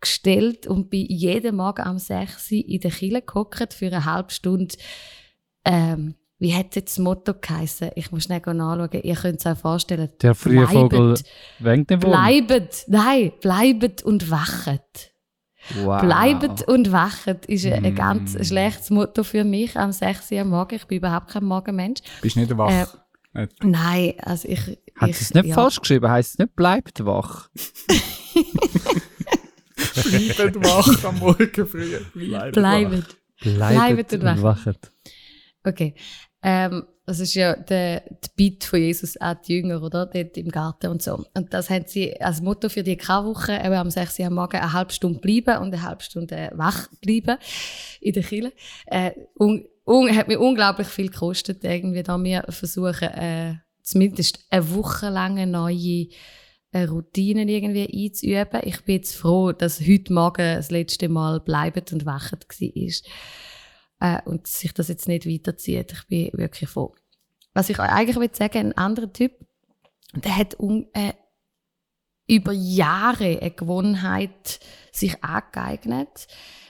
gestellt und bin jeden Morgen am 6 Uhr in der Kille gehockt für eine halbe Stunde ähm, wie hat jetzt das Motto geheissen? Ich muss schnell nachschauen. Ihr könnt es euch vorstellen. Der frühe Bleibet. Vogel wenkt den Wurm. Bleibet, nein, bleibet und wachet. Wow. Bleibet und wachet ist ein, ein Mm. ganz schlechtes Motto für mich am 6 Uhr am Morgen. Ich bin überhaupt kein Morgenmensch. bist nicht wach. Äh, Nein, also ich. Hat ich, es nicht ja. falsch geschrieben? Heißt es nicht bleibt wach? Bleiben wach am Morgen früh. Bleibet. Bleibt, Bleibt und und wachet. Okay. Ähm, das ist ja der, der Beat von Jesus auch die Jünger, oder? Dort im Garten und so. Und das haben sie als Motto für die K-Woche, eben am 6. Uhr am Morgen eine halbe Stunde bleiben und eine halbe Stunde wach bleiben in der Kirche. Äh, un, un, hat mir unglaublich viel gekostet, irgendwie, da wir versuchen, äh, zumindest eine Woche lang neue äh, Routinen irgendwie einzuüben. Ich bin jetzt froh, dass heute Morgen das letzte Mal bleibend und wachend war äh, und sich das jetzt nicht weiterzieht. Ich bin wirklich froh. Was ich eigentlich will sagen, ein anderer Typ, der hat um, äh, über Jahre eine Gewohnheit sich angeeignet.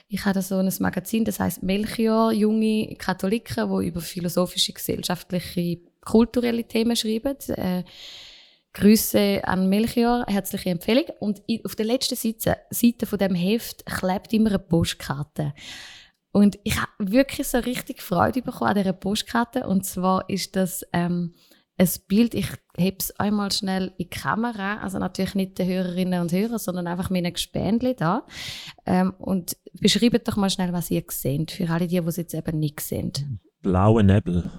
Ich habe so ein Magazin, das heißt Melchior, junge Katholiken, wo über philosophische, gesellschaftliche, kulturelle Themen schreiben. Äh, Grüße an Melchior, herzliche Empfehlung. Und auf der letzten Seite, Seite von dem Heft klebt immer eine Postkarte. Und ich habe wirklich so richtig Freude bekommen an dieser Postkarte. Und zwar ist das ähm, ein Bild, ich heb es einmal schnell in die Kamera, also natürlich nicht den Hörerinnen und Hörern, sondern einfach meine Gespendli da. Ähm, und beschreibt doch mal schnell, was ihr seht, für alle die, die es jetzt eben nicht sehen. Blauer Nebel.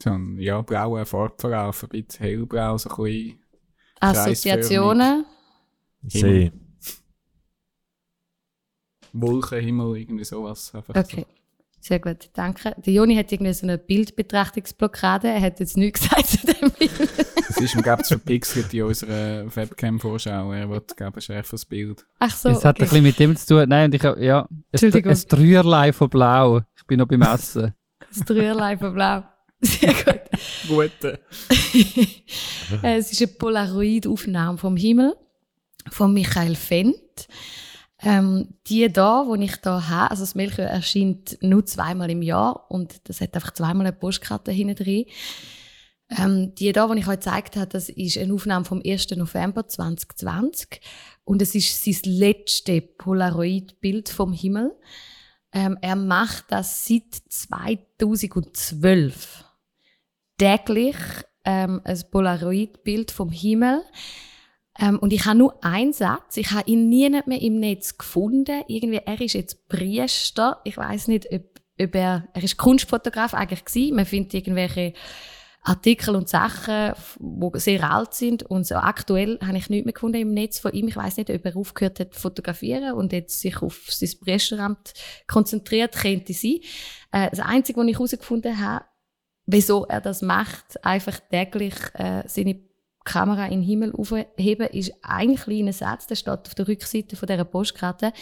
So ein ja, blauer Farbverlauf, ein bisschen hellblau, so ein bisschen Assoziationen. See. Wolkenhimmel, irgendwie sowas. Einfach Okay. Sehr gut, danke. Der Joni hat irgendwie so eine Bildbetrachtungsblockade. Er hat jetzt nichts gesagt zu dem Bild. So. Das ist, glaube ich, verpixelt in unserer Webcam-Vorschau. Er wird, glaube ich, ein schärferes Bild. Ach so. Es hat ein okay. bisschen mit dem zu tun. Nein, und ich, hab- ja, Entschuldigung. ein Dreierlei von Blau. Ich bin noch beim Essen. Das Dreierlein von Blau. Sehr gut. Gute. Äh, es ist eine Polaroid-Aufnahme vom Himmel von Michael Fendt. Ähm, die da, wo ich da habe, also das Melchior erscheint nur zweimal im Jahr und das hat einfach zweimal eine Postkarte hinten drin. Ähm, die da, die ich euch gezeigt habe, das ist eine Aufnahme vom 1. November 2020 und es ist sein letztes Polaroid-Bild vom Himmel. Ähm, er macht das seit 2012 täglich ähm, ein Polaroid-Bild vom Himmel. Ähm, und ich habe nur einen Satz. Ich habe ihn nie mehr im Netz gefunden. Irgendwie, er ist jetzt Priester. Ich weiß nicht, ob, ob er, er ist Kunstfotograf eigentlich gewesen. Man findet irgendwelche Artikel und Sachen, die sehr alt sind. Und so aktuell habe ich nichts mehr gefunden im Netz von ihm. Ich weiß nicht, ob er aufgehört hat zu fotografieren und jetzt sich auf sein Priesteramt konzentriert, könnte sein. Äh, das Einzige, was ich herausgefunden habe, wieso er das macht, einfach täglich äh, seine Kamera in den Himmel aufheben, ist ein kleiner Satz, der steht auf der Rückseite von dieser Postkarte.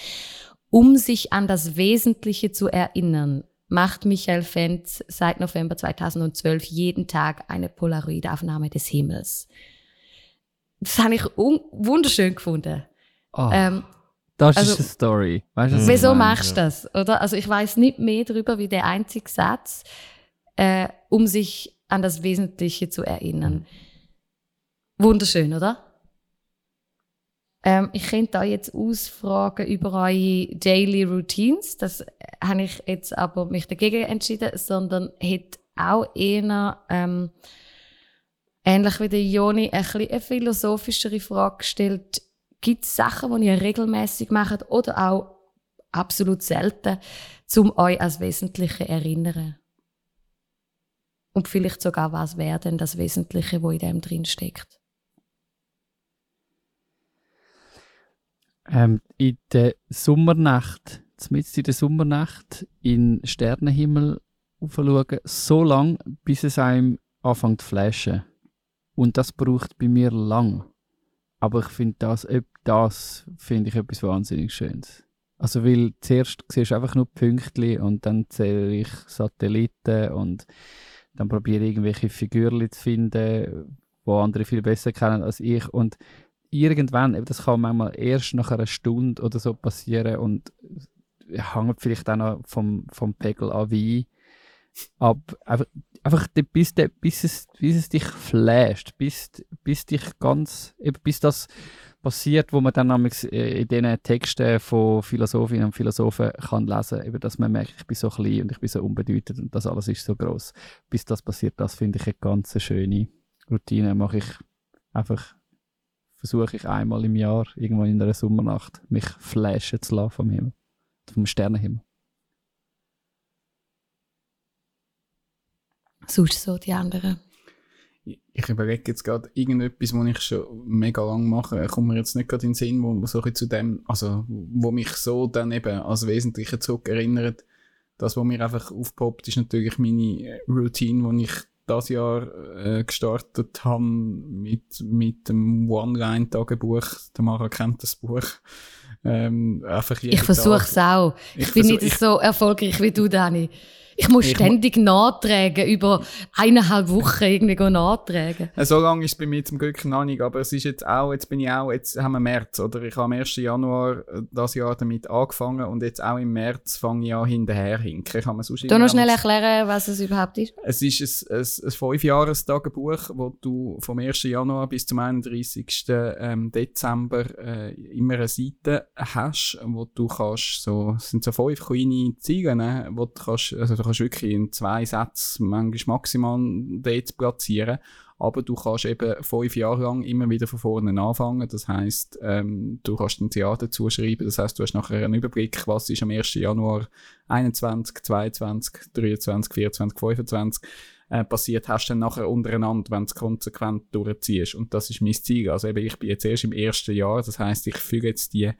Um sich an das Wesentliche zu erinnern, macht Michael Fenz seit November 2012 jeden Tag eine Polaroidaufnahme des Himmels. Das habe ich un- wunderschön gefunden. Ah, Ähm, das also- ist eine Story. Weißt du, Wieso machst du das? Oder? Also ich weiß nicht mehr darüber wie der einzige Satz, äh, um sich an das Wesentliche zu erinnern. Wunderschön, oder? Ähm, ich könnte da jetzt ausfragen über eure Daily Routines. Das äh, habe ich jetzt aber mich dagegen entschieden, sondern hätte auch eher ähm, ähnlich wie der Joni ein bisschen eine philosophischere Frage gestellt. Gibt es Sachen, die ihr regelmäßig macht oder auch absolut selten, um euch als Wesentliche erinnern? Und vielleicht sogar, was wäre denn das Wesentliche, wo in dem drin steckt? Ähm, in der Sommernacht, mitten in der Sommernacht, in den Sternenhimmel aufschauen, so lang, bis es einem anfängt zu flashen. Und das braucht bei mir lang. Aber ich finde das, das finde ich etwas wahnsinnig Schönes. Also weil zuerst siehst du einfach nur Pünktli und dann zähle ich Satelliten und dann probiere ich irgendwelche Figürchen zu finden, wo andere viel besser kennen als ich und irgendwann, das kann manchmal erst nach einer Stunde oder so passieren und hängt vielleicht auch noch vom, vom Pegel an Wein ab. Einfach, einfach bis, de, bis, es, bis es dich flasht, bis, bis dich ganz, eben bis das passiert, wo man dann nämlich in diesen Texten von Philosophinnen und Philosophen kann lesen, eben, dass man merkt, ich bin so klein und ich bin so unbedeutend und das alles ist so groß. Bis das passiert, das finde ich eine ganz schöne Routine. Mache ich einfach versuche ich einmal im Jahr, irgendwann in einer Sommernacht, mich flashen zu lassen vom Himmel. Vom Sternenhimmel. Sonst so die anderen. Ich ich überlege jetzt gerade irgendetwas, was ich schon mega lang mache. Kommt mir jetzt nicht gerade in den Sinn, wo so zu dem, also, wo mich so dann eben als Wesentliche zurück erinnert. Das, was mir einfach aufpoppt, ist natürlich meine Routine, die ich das Jahr äh, gestartet habe mit, mit dem One-Line-Tagebuch. Tamara kennt das Buch. Ähm, einfach Ich versuche es auch. Ich, Ich bin nicht so erfolgreich wie du, Dani. Ich muss Ich ständig nachtragen, über eineinhalb Wochen irgendwie go nachtragen. Äh, So lange ist es bei mir zum Glück noch nicht, aber es ist jetzt auch, jetzt bin ich auch, jetzt haben wir März, oder? Ich habe am 1. Januar äh, das Jahr damit angefangen und jetzt auch im März fange ich an hinterher hinken. Habe mir sonst Du noch schnell erklären, was es überhaupt ist? Es ist ein, ein, ein Fünfjahres-Tagebuch, wo du vom 1. Januar bis zum 31. ähm, Dezember äh, immer eine Seite hast, wo du kannst, so, es sind so fünf kleine Ziele, ne, wo du kannst, also du kannst wirklich in zwei Sätzen, manchmal maximal dort platzieren, aber du kannst eben fünf Jahre lang immer wieder von vorne anfangen. Das heißt, ähm, du kannst ein Jahr dazu schreiben. Das heißt, du hast nachher einen Überblick, was ist am 1. Januar 21, 22, 23, 24, 25 äh, passiert, hast du dann nachher untereinander, wenn du es konsequent durchziehst. Und das ist mein Ziel. Also eben, ich bin jetzt erst im ersten Jahr. Das heißt, ich füge jetzt die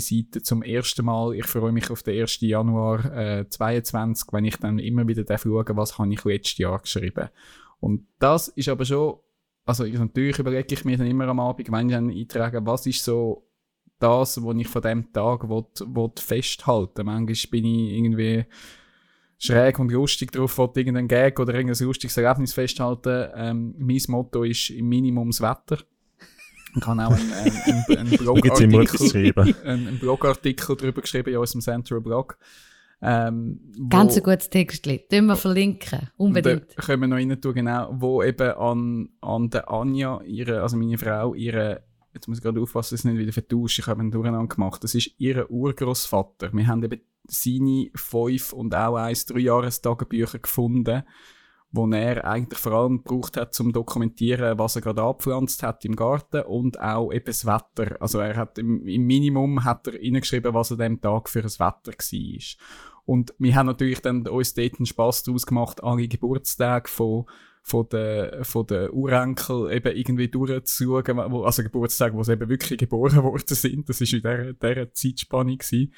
die Seite zum ersten Mal. Ich freue mich auf den 1. Januar äh, 22, wenn ich dann immer wieder darf schauen, was habe ich letztes Jahr geschrieben. Und das ist aber schon, also ich, natürlich überlege ich mir dann immer am Abend, wenn ich dann eintrage, was ist so das, was ich von dem Tag will, will festhalten Manchmal bin ich irgendwie schräg und lustig drauf, will irgendeinen Gag oder irgendein lustiges Erlebnis festhalten. Ähm, mein Motto ist im Minimum das Wetter. Ich habe auch einen, einen, einen, einen Blogartikel geschrieben. einen, einen Blogartikel darüber geschrieben in unserem Central Blog. Ähm, wo- Ganz ein gutes Textli. Den wir verlinken. Unbedingt. Da können wir noch rein tun, genau, wo eben an, an der Anja, ihre, also meine Frau, ihre, jetzt muss ich gerade aufpassen, dass ich es nicht wieder vertausche, ich habe einen Durcheinander gemacht, das ist ihr Urgroßvater. Wir haben eben seine fünf und auch eins Drei-Jahres-Tagebücher gefunden, wo er eigentlich vor allem gebraucht hat, zum dokumentieren, was er gerade abgepflanzt hat im Garten und auch eben das Wetter. Also er hat im, im Minimum hat er reingeschrieben, was an dem Tag für ein Wetter war. Und wir haben natürlich dann uns dort einen Spass daraus gemacht, alle Geburtstage von, von den, von den Urenkel eben irgendwie durchzuschauen, also Geburtstage, wo sie eben wirklich geboren worden sind. Das war in dieser, dieser Zeitspanne. Gewesen.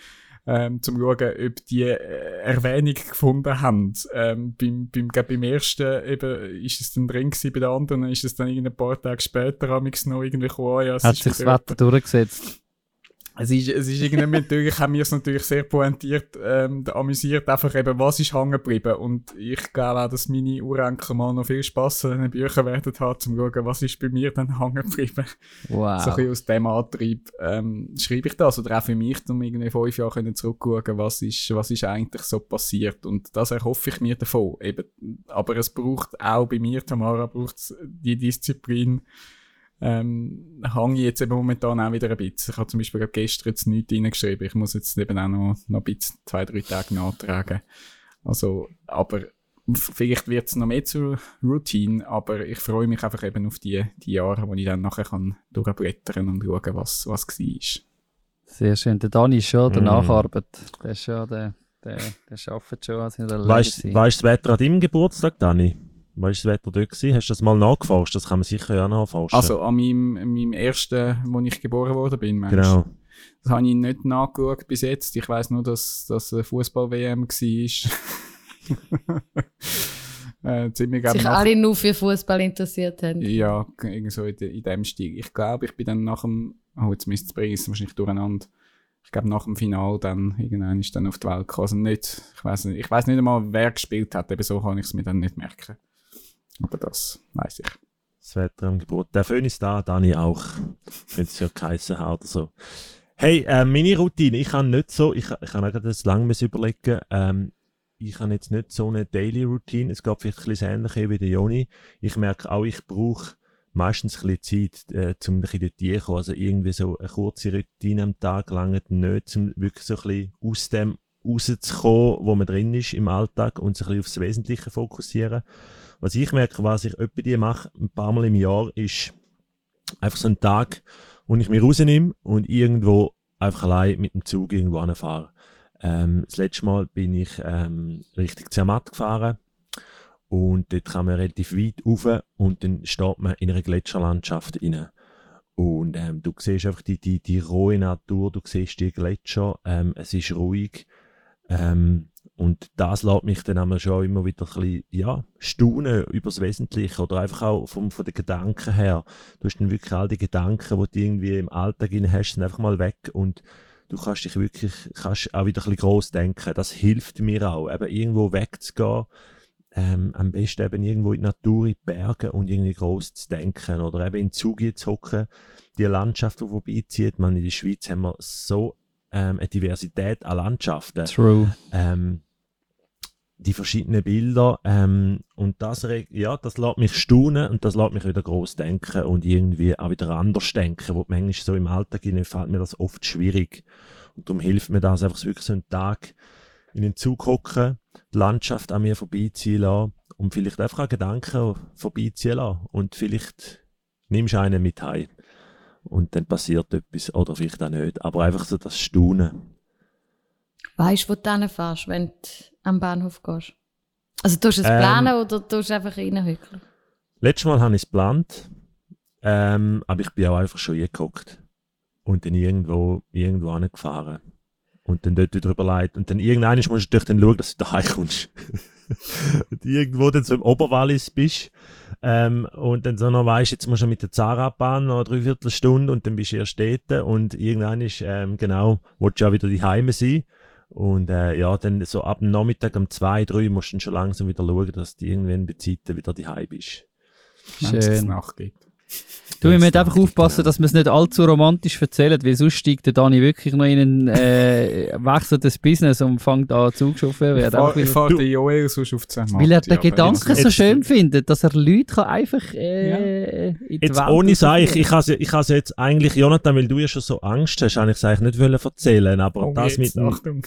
Ähm, zum schauen, ob die äh, Erwähnung gefunden haben. Ähm, beim, beim, beim ersten eben, ist es dann drin gewesen, bei den anderen ist es dann ein paar Tage später amix noch irgendwie gekommen, ah ja, es Hat sich das Wetter durchgesetzt. Es ist, es ist irgendwie natürlich, haben wir es natürlich sehr pointiert, ähm, amüsiert, einfach eben, was ist hängen geblieben. Und ich glaube auch, dass meine Urenkel mal noch viel Spass an den Büchern werden haben, zum schauen, was ist bei mir dann hängen geblieben. Wow. So ein bisschen aus dem Antrieb, ähm, schreibe ich das. Oder auch für mich, um irgendwie fünf Jahre können zurückzuschauen, was ist, was ist eigentlich so passiert. Und das erhoffe ich mir davon. Eben, aber es braucht auch bei mir, Tamara, braucht es die Disziplin, ähm, hang ich jetzt eben momentan auch wieder ein bisschen. Ich habe zum Beispiel gestern jetzt nichts reingeschrieben. Ich muss jetzt eben auch noch, noch ein bisschen zwei, drei Tage nachtragen. Also, aber vielleicht wird es noch mehr zur Routine, aber ich freue mich einfach eben auf die, die Jahre, wo ich dann nachher kann durchblättern und schauen, was, was war. Sehr schön. Der Dani ist schon der Mm. Nacharbeit. Der ist schon, der, der, der arbeitet schon an seiner Weißt du das Wetter an deinem Geburtstag, Dani? Weißt du das Wetter dort gewesen? Hast du das mal nachgeforscht? Das kann man sicher ja nachforschen. Also an meinem, an meinem ersten, wo ich geboren worden bin, meinst du? genau. Das habe ich nicht nachgeschaut bis jetzt. Ich weiß nur, dass das Fußball-WM war. äh, ziemlich Sich nach- alle nur für Fußball interessiert haben. Ja, irgendwie so in, de, in dem Stil. Ich glaube, ich bin dann nach dem, oh, jetzt müsste es bringen, wahrscheinlich durcheinander. Ich glaube, nach dem Final dann, irgendwann ist dann auf die Welt gekommen. Also nicht, ich weiß nicht, ich weiß nicht einmal, wer gespielt hat, eben so kann ich es mir dann nicht merken. Aber das weiß ich. Das Wetter am Geburt. Der Föhn ist da, Dani auch. Wenn es ja geheissen hat oder so. Hey, äh, meine Routine, ich kann nicht so, ich, ich kann auch das lange überlegen, ähm, ich habe jetzt nicht so eine Daily Routine. Es gab vielleicht ein bisschen Ähnliche wie der Joni. Ich merke auch, ich brauche meistens ein bisschen Zeit, äh, um ein bisschen dort hinzukommen. Also irgendwie so eine kurze Routine am Tag lange nicht, um wirklich so ein bisschen aus dem rauszukommen, wo man drin ist im Alltag und sich ein bisschen aufs Wesentliche fokussieren. Was ich merke, was ich etwa die mache, ein paar Mal im Jahr, ist einfach so ein Tag, wo ich mich rausnehme und irgendwo einfach allein mit dem Zug irgendwo anfahre. Ähm, das letzte Mal bin ich ähm, Richtung Zermatt gefahren und dort kann man relativ weit rauf und dann steht man in einer Gletscherlandschaft inne. Und ähm, du siehst einfach die, die, die rohe Natur, du siehst die Gletscher, ähm, es ist ruhig. Ähm, und das lässt mich dann einmal schon immer wieder ein bisschen, ja, staunen über das Wesentliche oder einfach auch vom, von den Gedanken her. Du hast dann wirklich all die Gedanken, die du irgendwie im Alltag rein hast, sind einfach mal weg und du kannst dich wirklich, kannst auch wieder ein bisschen gross denken. Das hilft mir auch, eben irgendwo wegzugehen, ähm, am besten eben irgendwo in die Natur, in die Berge und irgendwie gross zu denken oder eben in Zug zu hocken, die Landschaft, die vorbeizieht. Man, in der Schweiz haben wir so ähm, eine Diversität an Landschaften. True. ähm, die verschiedenen Bilder ähm, und das, ja, das lässt mich staunen und das lässt mich wieder groß denken und irgendwie auch wieder anders denken, wo manchmal so im Alltag fällt mir das oft schwierig. Und darum hilft mir das einfach so wirklich so einen Tag in den Zug hocken, die Landschaft an mir vorbeiziehen lassen und vielleicht einfach auch Gedanken vorbeiziehen lassen. Und vielleicht nimmst du einen mit heim und dann passiert etwas oder vielleicht auch nicht, aber einfach so das Staunen. Weißt du, wo du hinfährst, wenn du am Bahnhof gehst? Also tust du es Ähm. planen oder tust du einfach reinhückeln? Letztes Mal habe ich es geplant, ähm, aber ich bin auch einfach schon hingeguckt und dann irgendwo, irgendwo angefahren und dann dort wieder überlegt und dann irgendwann musst du natürlich dann schauen, dass du daheim kommst. und irgendwo dann so im Oberwallis bist ähm, und dann so noch weißt, jetzt musst du mit der Zahnradbahn noch eine Dreiviertelstunde und dann bist du erst dort und irgendwann ist, ähm, genau, willst du ja wieder daheim sein und äh, ja, dann so ab dem Nachmittag um zwei, drei musst du dann schon langsam wieder schauen, dass du irgendwann bei Zeiten wieder daheim bist. Wenn es Schön. nachgeht. Du, wir müssen einfach dachte ich, aufpassen, genau. dass wir es nicht allzu romantisch erzählen, weil sonst steigt der Dani wirklich noch in ein äh, wechselndes Business und fängt an zugeschoffen Ich werden. fahre Einfach weil- fahr Du- den Joel sonst auf Zermatt. Weil er den ja, Gedanken so schön findet, dass er Leute kann einfach äh, in die Jetzt Welt ohne Sei, ich, ich ich has jetzt eigentlich, Jonathan, weil du ja schon so Angst hast, eigentlich eigentlich nicht wollen erzählen, aber Oh, das, mit jetzt, dem, Achtung.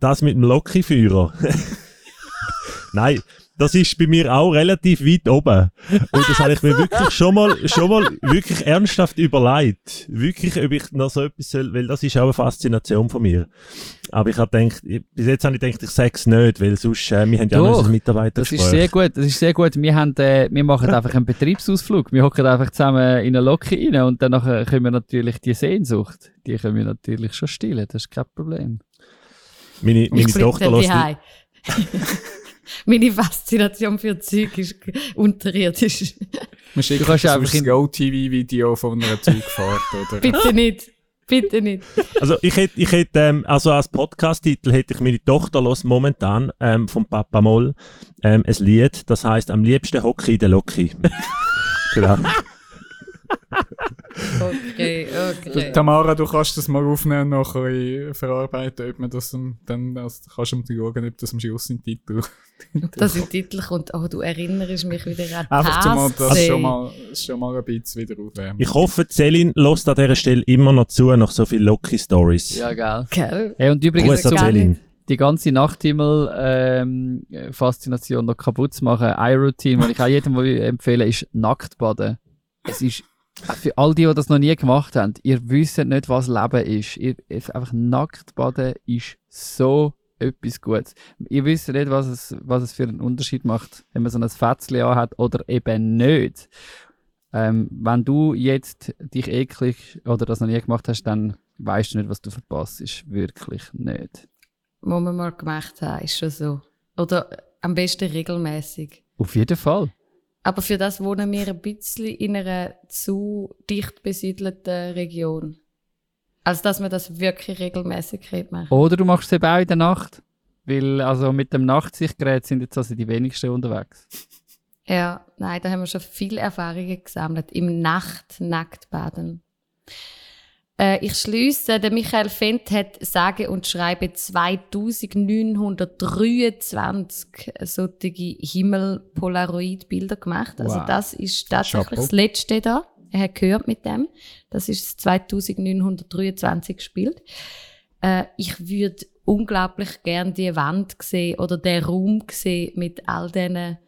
das mit dem Lokiführer. Nein, das ist bei mir auch relativ weit oben. Und das habe ich mir wirklich schon mal, schon mal wirklich ernsthaft überlegt. Wirklich, ob ich noch so etwas soll, weil das ist auch eine Faszination von mir. Aber ich habe gedacht, bis jetzt habe ich gedacht, ich sage es nicht, weil sonst, äh, wir haben ja Doch, noch Mitarbeiter Das ist sehr gut, das ist sehr gut. Wir, haben, äh, wir machen einfach einen Betriebsausflug. Wir hocken einfach zusammen in eine Locke rein und dann können wir natürlich die Sehnsucht, die können wir natürlich schon stillen, das ist kein Problem. Meine, meine Tochter lässt. Meine Faszination für Zeug ist unterirdisch. Man schickt Du kannst einfach ein in- Go-TV-Video von einer Zeugfahrt, oder? Bitte nicht. Bitte nicht. Also ich hätte, ich hätte, ähm, also als Podcast-Titel hätte ich meine Tochter los momentan ähm, vom Papa Moll ähm, ein Lied, das heißt am liebsten Hockey in der Loki. genau. Okay, okay. Tamara, du kannst das mal aufnehmen und noch ein bisschen verarbeiten, ob man das dann, also, kannst du mal schauen, ob das am Schluss im Titel Dass im Titel kommt, oh, du erinnerst mich wieder an Einfach zum mal, das schon mal, schon mal ein bisschen wieder aufwärmen. Ich hoffe, Celine lässt an dieser Stelle immer noch zu, nach so vielen Loki-Stories. Ja, geil. Gell? Hey, und übrigens, gar Celine. die ganze Nachthimmel-Faszination noch kaputt zu machen, iRoutine, was ich auch jedem empfehle, ist Nacktbaden. Es ist, für all die, die das noch nie gemacht haben, ihr wisst nicht, was Leben ist. Ihr, einfach Nacktbaden ist so etwas Gutes. Ihr wisst nicht, was es, was es für einen Unterschied macht, wenn man so ein Fätzchen hat oder eben nicht. Ähm, wenn du jetzt dich eklig oder das noch nie gemacht hast, dann weißt du nicht, was du verpasst. Ist wirklich nicht. Muss man mal gemacht haben, ist schon so. Oder am besten regelmäßig. Auf jeden Fall. Aber für das wohnen wir ein bisschen in einer zu dicht besiedelten Region. Als dass man das wirklich regelmäßig machen Oder du machst es eben auch in der Nacht. Weil also mit dem Nachtsichtgerät sind jetzt also die wenigsten unterwegs. Ja, nein, da haben wir schon viele Erfahrungen gesammelt. Im Nacht-Nacktbaden. Äh, ich schließe, der Michael Fendt hat sage und schreibe 2923 solche Himmel-Polaroid-Bilder gemacht. Also Wow. das ist tatsächlich Chapeau. das letzte da. Er hat gehört mit dem. Das ist das 2923 gespielt. Äh, ich würde unglaublich gern die Wand sehen oder den Raum sehen mit all diesen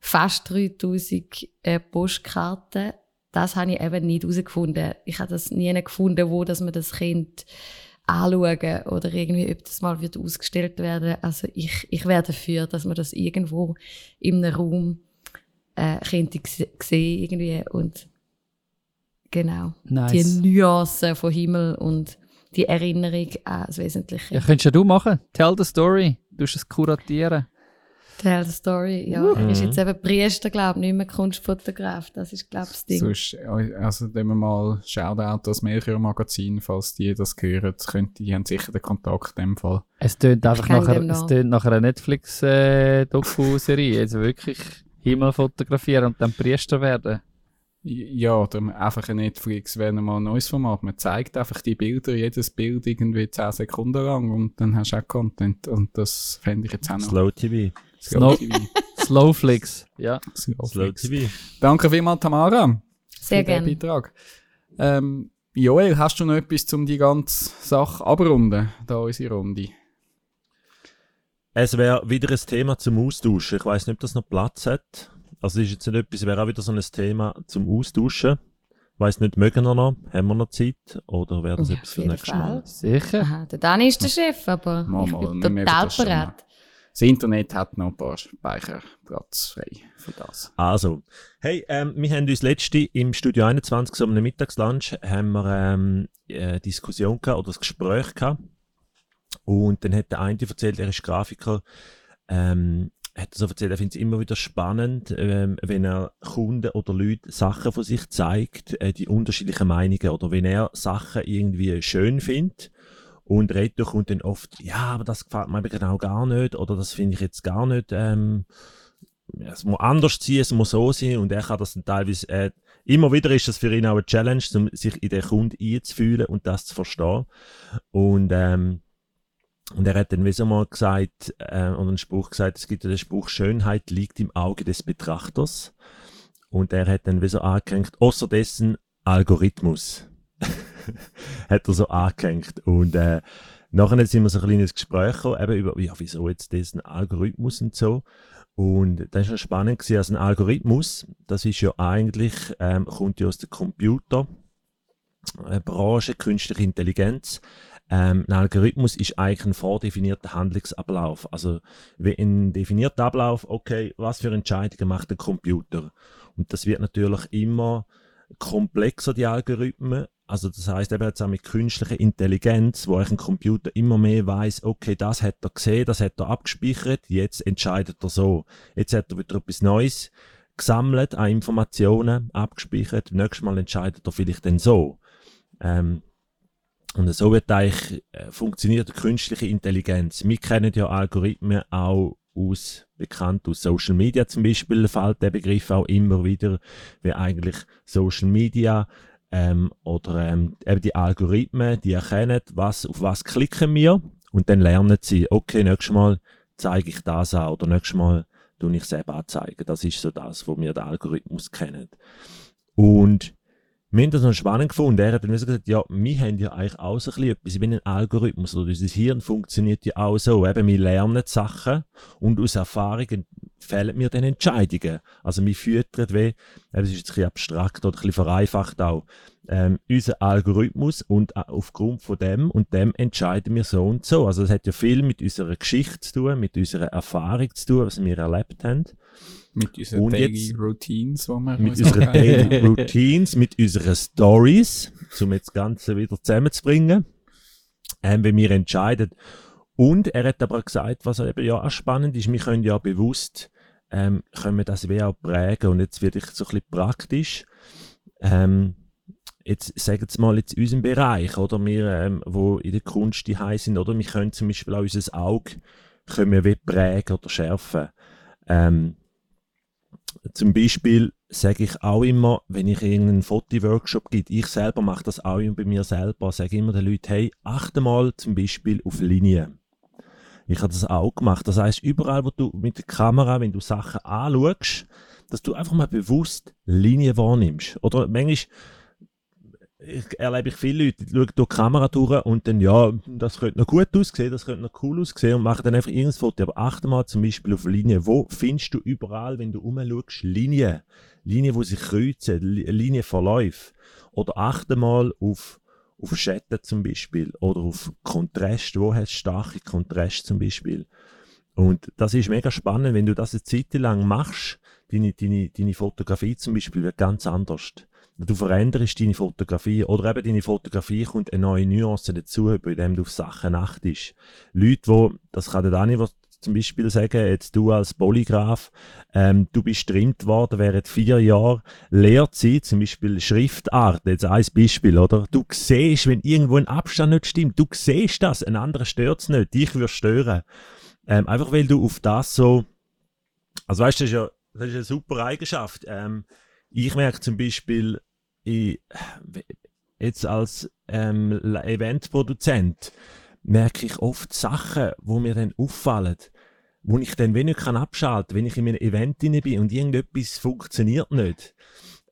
fast 3000 äh, Postkarten. Das habe ich eben nicht herausgefunden. Ich habe das nie gefunden, wo dass man das Kind anschauen oder irgendwie, ob das mal wird ausgestellt werden. Also ich, ich wäre dafür, dass man das irgendwo in einem Raum äh, könnte sehen irgendwie und genau die Nice. Nuancen von Himmel und die Erinnerung an das Wesentliche. Ja, könntest ja du machen. Tell the story. Du musst es kuratieren. Tell the story. Ja, Mhm. ist jetzt eben Priester, glaube ich, nicht mehr Kunstfotograf. Das ist, glaube ich, das Ding. Sonst, also, wenn wir mal Shoutout das Melchior-Magazin, falls die das hören, könnte, die haben sicher den Kontakt in dem Fall. Es tönt einfach nachher, es noch. tönt nach einer Netflix-Doku-Serie. also wirklich Himmel fotografieren und dann Priester werden. Ja, oder einfach ein Netflix wäre mal ein neues Format. Man zeigt einfach die Bilder, jedes Bild irgendwie 10 Sekunden lang und dann hast du auch Content. Und das fände ich jetzt auch noch. Slow TV. Snow- TV. Slowflix. Ja. Slow Slow. Danke vielmals, Tamara. Sehr für den gerne. Beitrag. Ähm, Joel, hast du noch etwas, um die ganze Sache abrunden, da unsere Runde? Es wäre wieder ein Thema zum Austauschen. Ich weiß nicht, ob das noch Platz hat. Also ist jetzt nicht etwas, wäre auch wieder so ein Thema zum Austauschen. Ich weiss nicht, mögen wir noch? Haben wir noch Zeit? Oder wäre das Ja, etwas für nächstes. Mal? Sicher. Aha, der Dani ist der Chef, aber Mal, ich bin total bereit. Das Internet hat noch ein paar Speicherplatz frei für das. Also, hey, ähm, wir haben uns letzte im Studio 21 so einem Mittagslunch haben wir ähm, eine Diskussion gehabt oder ein Gespräch gehabt. Und dann hat der eine erzählt, er ist Grafiker, ähm, hat so erzählt, er findet es immer wieder spannend, ähm, wenn er Kunden oder Leute Sachen von sich zeigt, äh, die unterschiedlichen Meinungen oder wenn er Sachen irgendwie schön findet und redet kommt dann oft, ja, aber das gefällt mir genau gar nicht oder das finde ich jetzt gar nicht, ähm, es muss anders sein, es muss so sein und er kann das dann teilweise, äh, immer wieder ist das für ihn auch eine Challenge, um sich in den Kunden einzufühlen und das zu verstehen und ähm, und er hat dann wie so mal gesagt, äh, und einen Spruch gesagt, es gibt ja den Spruch, Schönheit liegt im Auge des Betrachters. Und er hat dann wie so angehängt, außer dessen Algorithmus. hat er so angehängt. Und äh, nachher sind wir so ein kleines Gespräch gekommen, eben über, ja, wieso jetzt diesen Algorithmus und so. Und das ist schon spannend gewesen, also ein Algorithmus, das ist ja eigentlich, ähm, kommt ja aus der Computer, äh, künstliche Intelligenz. Ähm, ein Algorithmus ist eigentlich ein vordefinierter Handlungsablauf. Also ein definierter Ablauf, okay, was für Entscheidungen macht der Computer? Und das wird natürlich immer komplexer, die Algorithmen, also das heißt eben jetzt auch mit künstlicher Intelligenz, wo eigentlich ein Computer immer mehr weiß, okay, das hat er gesehen, das hat er abgespeichert, jetzt entscheidet er so. Jetzt hat er wieder etwas Neues gesammelt an Informationen, abgespeichert, nächstes Mal entscheidet er vielleicht dann so. Ähm, und so wird eigentlich, äh, funktioniert die künstliche Intelligenz. Wir kennen ja Algorithmen auch aus, bekannt aus Social Media zum Beispiel, fällt der Begriff auch immer wieder, wie eigentlich Social Media ähm, oder ähm, eben die Algorithmen, die erkennen, was, auf was klicken wir und dann lernen sie, okay, nächstes Mal zeige ich das an oder nächstes Mal tue ich selber anzeigen. Das ist so das, wo wir den Algorithmus kennen. Und wir haben das noch spannend gefunden. Er hat dann gesagt, ja, wir haben ja eigentlich auch so ein bisschen etwas wie ein Algorithmus. Oder unser Hirn funktioniert ja auch so. Eben, wir lernen Sachen und aus Erfahrungen fällen mir dann Entscheidungen. Also wir füttern wie, das ist jetzt ein bisschen abstrakt oder ein bisschen vereinfacht auch, ähm, unser Algorithmus und äh, aufgrund von dem und dem entscheiden wir so und so. Also das hat ja viel mit unserer Geschichte zu tun, mit unserer Erfahrung zu tun, was wir erlebt haben. Mit unseren Und Daily jetzt- Routines, die wir Mit uns unseren. Daily Routines, mit unseren Stories, um jetzt das Ganze wieder zusammenzubringen, ähm, wenn wir entscheiden. Und er hat aber gesagt, was eben ja auch spannend ist, wir können ja bewusst, ähm, können wir das wie auch prägen. Und jetzt werde ich so ein bisschen praktisch. Ähm, jetzt sagen wir mal jetzt in unserem Bereich, oder wir, ähm, wo in der Kunst die sind, oder wir können zum Beispiel auch unser Auge können wir wie prägen oder schärfen. Ähm, zum Beispiel sage ich auch immer, wenn ich irgendeinen Fotoworkshop gebe, ich selber mache das auch immer bei mir selber, sage immer den Leuten, hey, achte mal zum Beispiel auf Linien. Ich habe das auch gemacht. Das heißt, überall, wo du mit der Kamera, wenn du Sachen anschaust, dass du einfach mal bewusst Linien wahrnimmst. Oder manchmal erlebe ich viele Leute, die schauen durch die Kamera durch und dann, ja, das könnte noch gut aussehen, das könnte noch cool aussehen und machen dann einfach irgendein Foto. Aber achte mal zum Beispiel auf Linien. Wo findest du überall, wenn du rumschaust, Linien? Linien, die sich kreuzen, Li- Linienverläufe. Oder achte mal auf, auf Schatten zum Beispiel oder auf Kontrast. Wo hast du starke Kontrast zum Beispiel? Und das ist mega spannend, wenn du das eine Zeit lang machst, deine, deine, deine Fotografie zum Beispiel wird ganz anders. Du veränderst deine Fotografie oder eben deine Fotografie kommt eine neue Nuance dazu, bei dem du auf Sachen achtest. Leute, wo, das kann der Dani zum Beispiel sagen, jetzt du als Polygraph, ähm, du bist trimmt worden während vier Jahren Lehrzeit, zum Beispiel Schriftart, jetzt ein Beispiel, oder? Du siehst, wenn irgendwo ein Abstand nicht stimmt, du siehst das, ein anderer stört es nicht, dich würde stören. Ähm, einfach weil du auf das so, also weißt du, das ist ja, das ist eine super Eigenschaft. Ähm, ich merke zum Beispiel, ich, jetzt als ähm, Eventproduzent, merke ich oft Sachen, wo mir dann auffallen, wo ich dann wenig kann abschalten, wenn ich in einem Event drin bin und irgendetwas funktioniert nicht.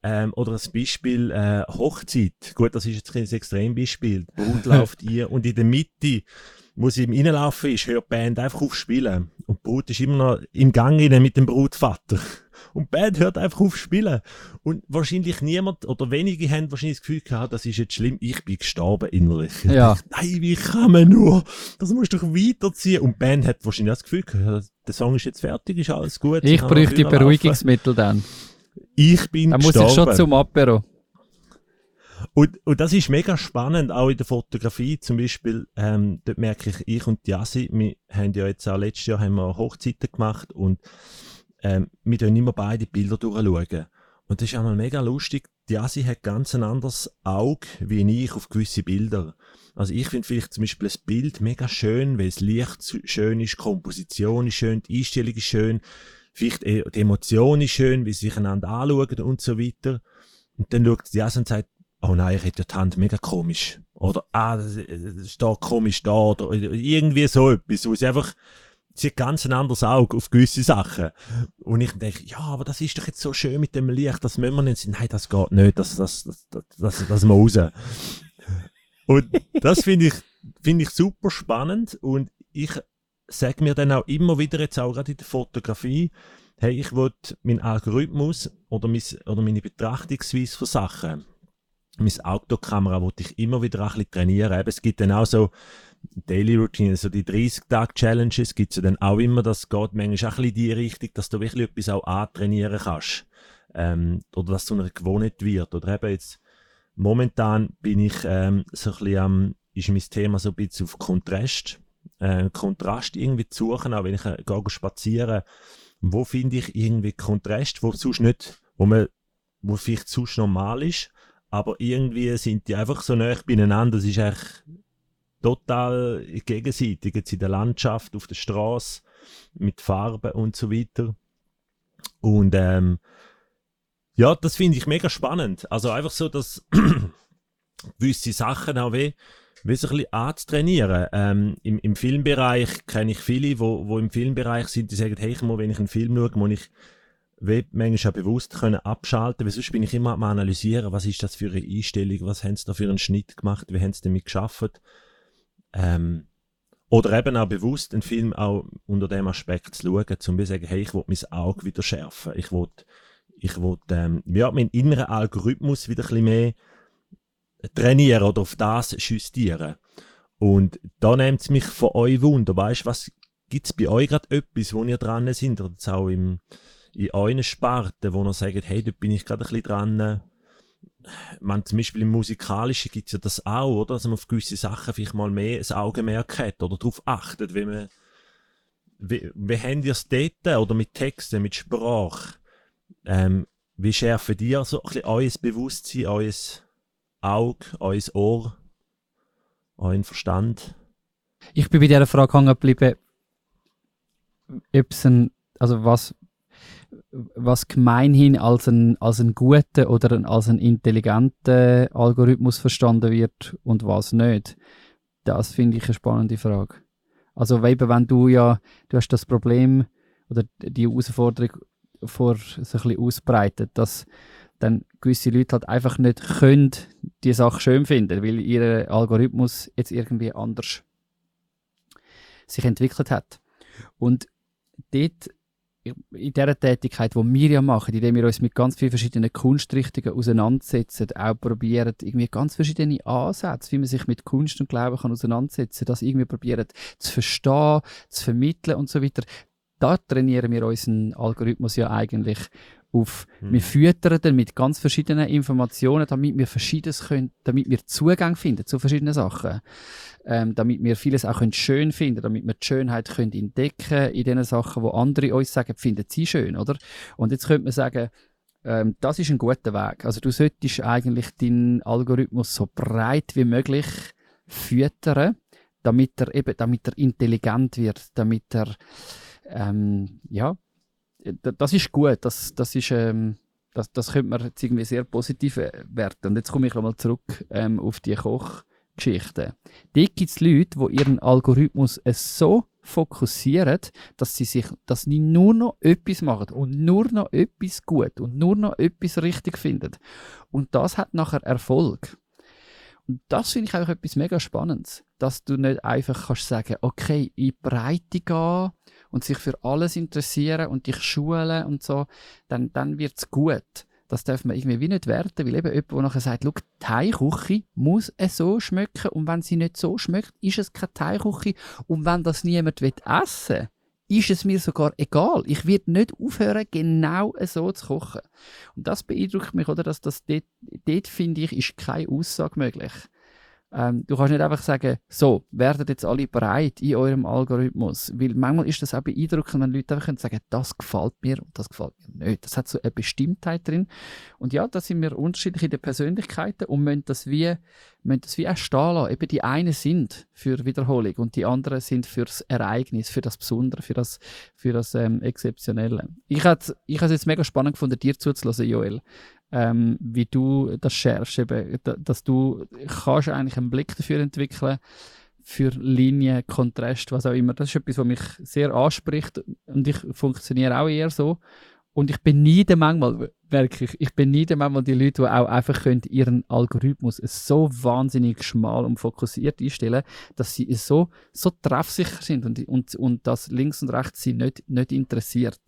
Ähm, oder als Beispiel äh, Hochzeit. Gut, das ist jetzt ein Extrembeispiel. Die Brut läuft ihr und in der Mitte, wo sie im Innenlaufen ist, hört die Band einfach auf spielen. Und die Brut ist immer noch im Gang mit dem Brutvater. Und die Band hört einfach auf spielen. Und wahrscheinlich niemand oder wenige haben wahrscheinlich das Gefühl gehabt, das ist jetzt schlimm, ich bin gestorben innerlich. Ich Ja. dachte, Nein, wie kann man nur? Das musst du doch weiterziehen. Und die Band hat wahrscheinlich das Gefühl gehabt, der Song ist jetzt fertig, ist alles gut. Ich bräuchte. Beruhigungsmittel dann. Ich bin Dann muss gestorben. ich schon zum Apero. Und, und das ist mega spannend, auch in der Fotografie zum Beispiel, ähm, dort merke ich, ich und die Jassi, wir haben ja jetzt auch letztes Jahr haben wir Hochzeiten gemacht und ähm, wir tun immer beide Bilder durchschauen. Und das ist einmal mega lustig, die Jassi hat ganz ein anderes Auge wie ich auf gewisse Bilder. Also ich finde vielleicht zum Beispiel ein Bild mega schön, weil das Licht schön ist, die Komposition ist schön, die Einstellung ist schön, vielleicht die Emotion ist schön, wie sie sich einander anschauen und so weiter. Und dann schaut die Jassi und sagt, oh nein, ich hätte die Hand mega komisch. Oder, ah, das, das steht komisch da. Oder irgendwie so etwas, wo sie einfach, sie hat ganz ein anderes Auge auf gewisse Sachen. Und ich denke, ja, aber das ist doch jetzt so schön mit dem Licht, das müssen wir nicht. Nein, das geht nicht, das, das, das, das, das, das muss raus. Und das finde ich, finde ich super spannend und ich sage mir dann auch immer wieder, jetzt auch gerade in der Fotografie, hey, ich will meinen Algorithmus oder, mein, oder meine Betrachtungsweise von Sachen, meine Outdoor-Kamera wollte ich immer wieder ein bisschen trainieren. Eben, es gibt dann auch so Daily Routine, so die 30-Tag-Challenges gibt es ja dann auch immer, das geht manchmal auch ein bisschen die Richtung, dass du wirklich etwas auch antrainieren kannst. Ähm, oder dass es zu einer Gewohnheit wird. Oder eben jetzt momentan bin ich ähm, so ein bisschen am, ist mein Thema so ein bisschen auf Kontrast, äh, Kontrast irgendwie zu suchen, auch wenn ich äh, spazieren, wo finde ich irgendwie Kontrast, wo sonst nicht, wo man, wo vielleicht sonst normal ist, aber irgendwie sind die einfach so nah beieinander, das ist eigentlich total gegenseitig, jetzt in der Landschaft, auf der Straße, mit Farben und so weiter. Und ähm, ja, das finde ich mega spannend. Also einfach so, dass gewisse Sachen auch wie, wie so ein bisschen anzutrainieren. Ähm, im, Im Filmbereich kenne ich viele, wo, wo im Filmbereich sind, die sagen, hey, ich muss, wenn ich einen Film schaue, muss ich wie manchmal auch bewusst können abschalten, weil sonst bin ich immer am analysieren, was ist das für eine Einstellung, was haben sie da für einen Schnitt gemacht, wie haben sie damit geschafft. Ähm, oder eben auch bewusst einen Film auch unter dem Aspekt zu schauen, zum Beispiel sagen, hey, ich will mein Auge wieder schärfen, ich will, ich will ähm, ja, meinen inneren Algorithmus wieder ein bisschen mehr trainieren oder auf das justieren. Und da nimmt es mich von euch Wunder, weißt was gibt es bei euch gerade etwas, wo ihr dran sind, oder auch im, in euren Sparten, wo ihr sagt, hey, da bin ich gerade ein bisschen dran. Man, zum Beispiel im Musikalischen gibt es ja das auch, oder? Dass man auf gewisse Sachen vielleicht mal mehr ein Augenmerk hat oder darauf achtet, wie man, wie, wie habt ihr es dort, oder mit Texten, mit Sprache? Ähm, wie schärfen ihr so ein bisschen euer Bewusstsein, euer Auge, euer Ohr, euren Verstand? Ich bin bei dieser Frage hängen geblieben, ob es ein, also was, was gemeinhin als ein, als ein guter oder ein, als ein intelligenter Algorithmus verstanden wird und was nicht. Das finde ich eine spannende Frage. Also eben, wenn du ja, du hast das Problem oder die Herausforderung vor so ein bisschen ausbreitet, dass dann gewisse Leute halt einfach nicht können die Sache schön finden, weil ihr Algorithmus jetzt irgendwie anders sich entwickelt hat. Und dort in dieser Tätigkeit, die wir ja machen, indem wir uns mit ganz vielen verschiedenen Kunstrichtungen auseinandersetzen, auch probieren, irgendwie ganz verschiedene Ansätze, wie man sich mit Kunst und Glauben kann auseinandersetzen, das irgendwie probieren zu verstehen, zu vermitteln und so weiter. Da trainieren wir unseren Algorithmus ja eigentlich auf. Mhm. Wir füttern den mit ganz verschiedenen Informationen, damit wir Verschiedenes können, damit wir Zugang finden zu verschiedenen Sachen. Ähm, damit wir vieles auch können schön finden, damit wir die Schönheit können entdecken in den Sachen, wo andere uns sagen, finden sie schön, oder? Und jetzt könnte man sagen, ähm, das ist ein guter Weg. Also du solltest eigentlich deinen Algorithmus so breit wie möglich füttern, damit er eben, damit er intelligent wird, damit er ähm, ja, das ist gut, das, das ist, ähm, das, das könnte man jetzt irgendwie sehr positiv äh, werten. Und jetzt komme ich nochmal zurück ähm, auf die Kochgeschichte. Dort gibt es Leute, die ihren Algorithmus äh, so fokussieren, dass sie sich, dass sie nur noch etwas machen und nur noch etwas gut und nur noch etwas richtig finden. Und das hat nachher Erfolg. Und das finde ich auch etwas mega Spannendes, dass du nicht einfach kannst sagen, okay, in die Breite gehen und sich für alles interessieren und dich schulen und so, dann, dann wird es gut. Das darf man irgendwie wie nicht werten, weil eben jemand, der nachher sagt, schau, die Thai-Küche muss es so schmecken und wenn sie nicht so schmeckt, ist es keine Thai-Küche und wenn das niemand will essen ist es mir sogar egal. Ich werde nicht aufhören, genau so zu kochen. Und das beeindruckt mich, oder? Dass das dort, dort finde ich, ist keine Aussage möglich. Ähm, du kannst nicht einfach sagen, so, werdet jetzt alle breit in eurem Algorithmus. Weil manchmal ist das auch beeindruckend, wenn Leute einfach können sagen, das gefällt mir und das gefällt mir nicht. Das hat so eine Bestimmtheit drin. Und ja, da sind wir unterschiedlich in den Persönlichkeiten und müssen das wie, müssen das wie auch stehen lassen. Eben die einen sind für Wiederholung und die anderen sind fürs Ereignis, für das Besondere, für das, für das ähm, Exzeptionelle. Ich habe ich es jetzt mega spannend gefunden, dir zuzulassen, Joel ähm, wie du das schärfst, eben, da- dass du kannst eigentlich einen Blick dafür entwickeln für Linien, Kontrast, was auch immer. Das ist etwas, was mich sehr anspricht und ich funktioniere auch eher so. Und ich beneide manchmal, wirklich, ich beneide manchmal die Leute, die auch einfach können ihren Algorithmus so wahnsinnig schmal und fokussiert einstellen, dass sie so, so treffsicher sind und, und, und dass links und rechts sie nicht, nicht interessiert.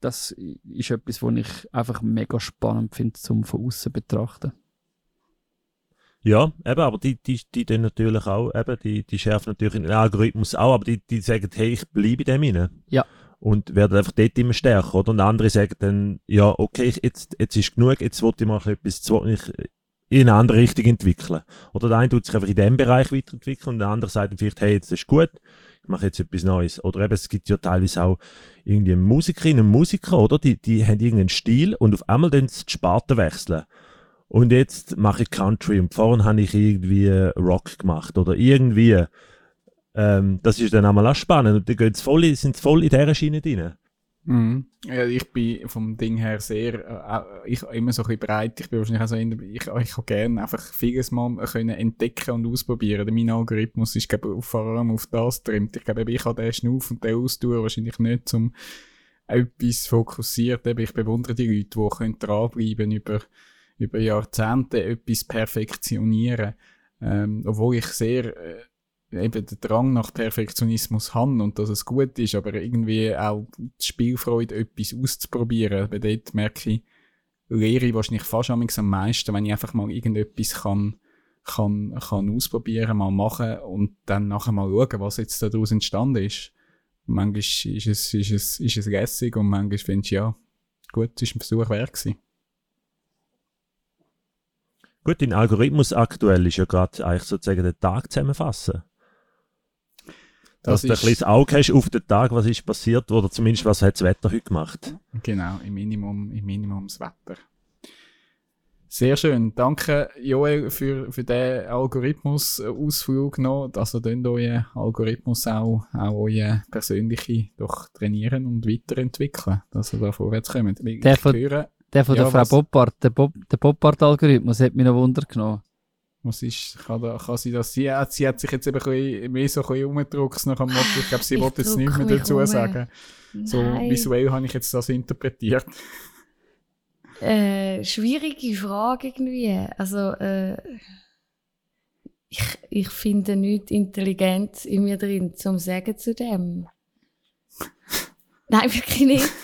Das ist etwas, was ich einfach mega spannend finde, zum von außen betrachten. Ja, eben, aber die, die, die dann natürlich auch, eben, die, die schärfen natürlich den Algorithmus auch, aber die, die sagen, hey, ich bleibe in dem rein. Ja. Und werden einfach dort immer stärker, oder? Und andere sagen dann, ja, okay, jetzt, jetzt ist genug, jetzt wollte ich mal etwas, ich in eine andere Richtung entwickeln. Oder der eine tut sich einfach in dem Bereich weiterentwickeln und der andere sagt dann vielleicht, hey, jetzt ist gut, ich mache jetzt etwas Neues. Oder eben, es gibt ja teilweise auch irgendwie Musikerinnen und Musiker, oder? Die, die haben irgendeinen Stil und auf einmal dann die Sparte wechseln. Und jetzt mache ich Country und vorhin habe ich irgendwie Rock gemacht oder irgendwie. Ähm, das ist dann auch spannend und die voll, in- sind voll in dieser Schiene drin. Mhm. Ja, ich bin vom Ding her sehr, äh, auch- ich immer so ein bisschen breit. Ich bin wahrscheinlich auch so in, ich, ich kann gerne einfach vieles mal können entdecken und ausprobieren. Mein Algorithmus ist, glaube vor allem auf das trimmt. Ich glaube, ich habe den Schnuff und den Ausdauer wahrscheinlich nicht zum etwas fokussiert. Ich bewundere die Leute, die können dranbleiben über, über Jahrzehnte etwas perfektionieren. Ähm, obwohl ich sehr, äh, eben den Drang nach Perfektionismus habe und dass es gut ist, aber irgendwie auch die Spielfreude, etwas auszuprobieren. Bei dort merke ich, lehre ich wahrscheinlich fast am meisten, wenn ich einfach mal irgendetwas kann, kann, kann ausprobieren, mal machen und dann nachher mal schauen, was jetzt daraus entstanden ist. Manchmal ist es, ist es, ist es lässig und manchmal findest du, ja, gut, es ist ein Versuch wert gewesen. Gut, dein Algorithmus aktuell ist ja gerade eigentlich sozusagen den Tag zusammenfassen. Das Dass du ein ist- kleines Auge hast auf den Tag, was ist passiert oder zumindest was hat das Wetter heute gemacht. Genau, im Minimum, im Minimum das Wetter. Sehr schön. Danke, Joel, für, für den Algorithmus-Ausflug noch, dass ihr dann euren Algorithmus auch, auch euren persönlichen doch trainieren und weiterentwickeln, dass ihr da vorwärts kommt. Ich Der von- höre, Der von Ja, der Frau Boppard, der, Bob, der Boppard-Algorithmus hat mich noch Wunder genommen. Was ist, kann, da, kann sie das, sie, hat- sie hat sich jetzt eben ein bisschen, mehr so ein bisschen umgedruckt nach dem Motto, ich glaube, sie wollte jetzt nichts mehr dazu um. sagen. So Nein. visuell habe ich jetzt das interpretiert. Äh, schwierige Frage irgendwie. Also, äh, ich, ich finde nichts Intelligenz in mir drin zum Sagen zu dem. Nein, wirklich nicht.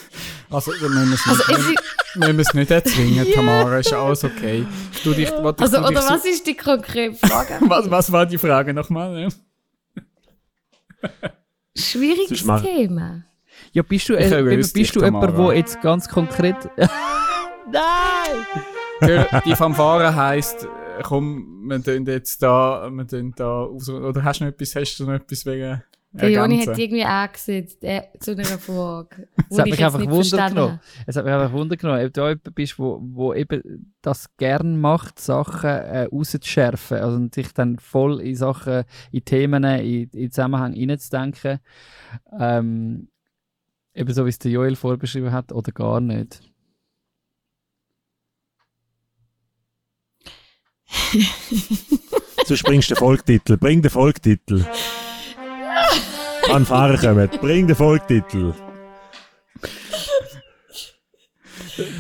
Also, müssen wir es Also, nicht, müssen nicht erzwingen, Tamara, ist alles okay. Du dich, warte, also du dich oder so- was ist die konkrete Frage? Was, was war die Frage nochmal? Schwieriges Thema. Ja, bist du, äh, bist du dich, jemand, Tamara. der jetzt ganz konkret. Nein! Die Fanfare heisst, äh, komm, wir tun jetzt da, wir tun da, oder hast du noch etwas, hast du noch etwas wegen Der Joni hat ergänzen? irgendwie angesetzt äh, zu einer Frage. Es hat ich mich einfach Wunder. Es hat mich einfach Wunder genommen, ob du jemand bist, wo, wo eben das gern macht, Sachen äh, rauszuschärfen also, und sich dann voll in Sachen, in Themen, in, in Zusammenhang hineinzudenken. Ähm, eben so, wie es der Joel vorbeschrieben hat, oder gar nicht. Sonst bringst du den Folgtitel. Bring den Folgtitel. Fanfare kommen. Bring den Folgtitel.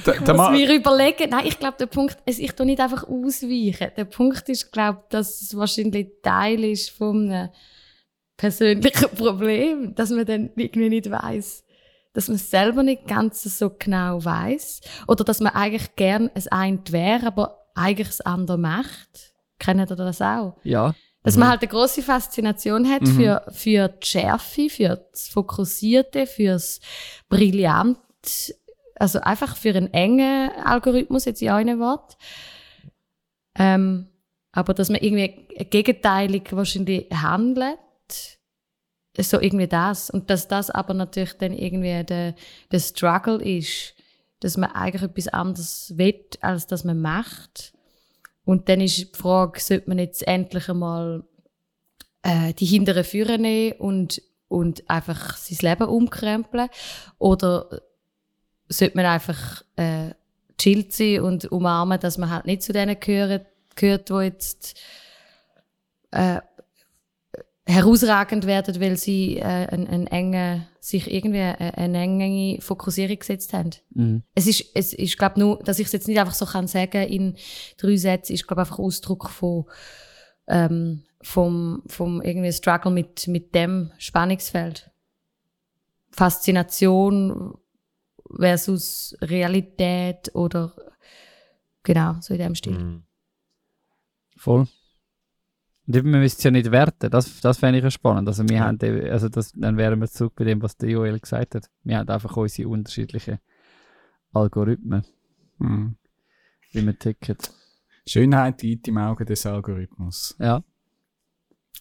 Da- Ich muss mir überlegen. Nein, ich glaube, der Punkt, es, ich tu nicht einfach ausweichen. Der Punkt ist, glaube dass es wahrscheinlich Teil ist von einem persönlichen Problem, dass man dann irgendwie nicht weiß, dass man es selber nicht ganz so genau weiß oder dass man eigentlich gern es eint wäre, aber eigentlich das andere macht. Kennt ihr das auch? Ja. Dass man halt eine große Faszination hat Mhm. für, für die Schärfe, für das Fokussierte, fürs Brillant, also einfach für einen engen Algorithmus, jetzt in einem Wort. Ähm, aber dass man irgendwie gegenteilig wahrscheinlich handelt, so irgendwie das. Und dass das aber natürlich dann irgendwie der, der Struggle ist, dass man eigentlich etwas anderes will, als dass man macht. Und dann ist die Frage, sollte man jetzt endlich einmal äh, die hinteren Führer nehmen und, und einfach sein Leben umkrempeln? Oder sollte man einfach äh, chillt sein und umarmen, dass man halt nicht zu denen gehört, gehört die jetzt äh, herausragend werden, weil sie äh, einen, einen engen, sich irgendwie eine, eine enge Fokussierung gesetzt haben. Mhm. Es ist, es ist, glaube nur, dass ich es jetzt nicht einfach so kann sagen in drei Sätzen, ist, glaube einfach Ausdruck von, ähm, vom, vom irgendwie Struggle mit, mit dem Spannungsfeld. Faszination versus Realität oder, genau, so in dem Stil. Mhm. Voll. Und eben, wir müssen es ja nicht werten. Das, das fände ich ja spannend. Also, wir haben, eben- also das, dann wären wir zurück bei dem, was der Joel gesagt hat. Wir haben einfach unsere unterschiedlichen Algorithmen, Mhm. wie wir ticken. Schönheit liegt im Auge des Algorithmus. Ja.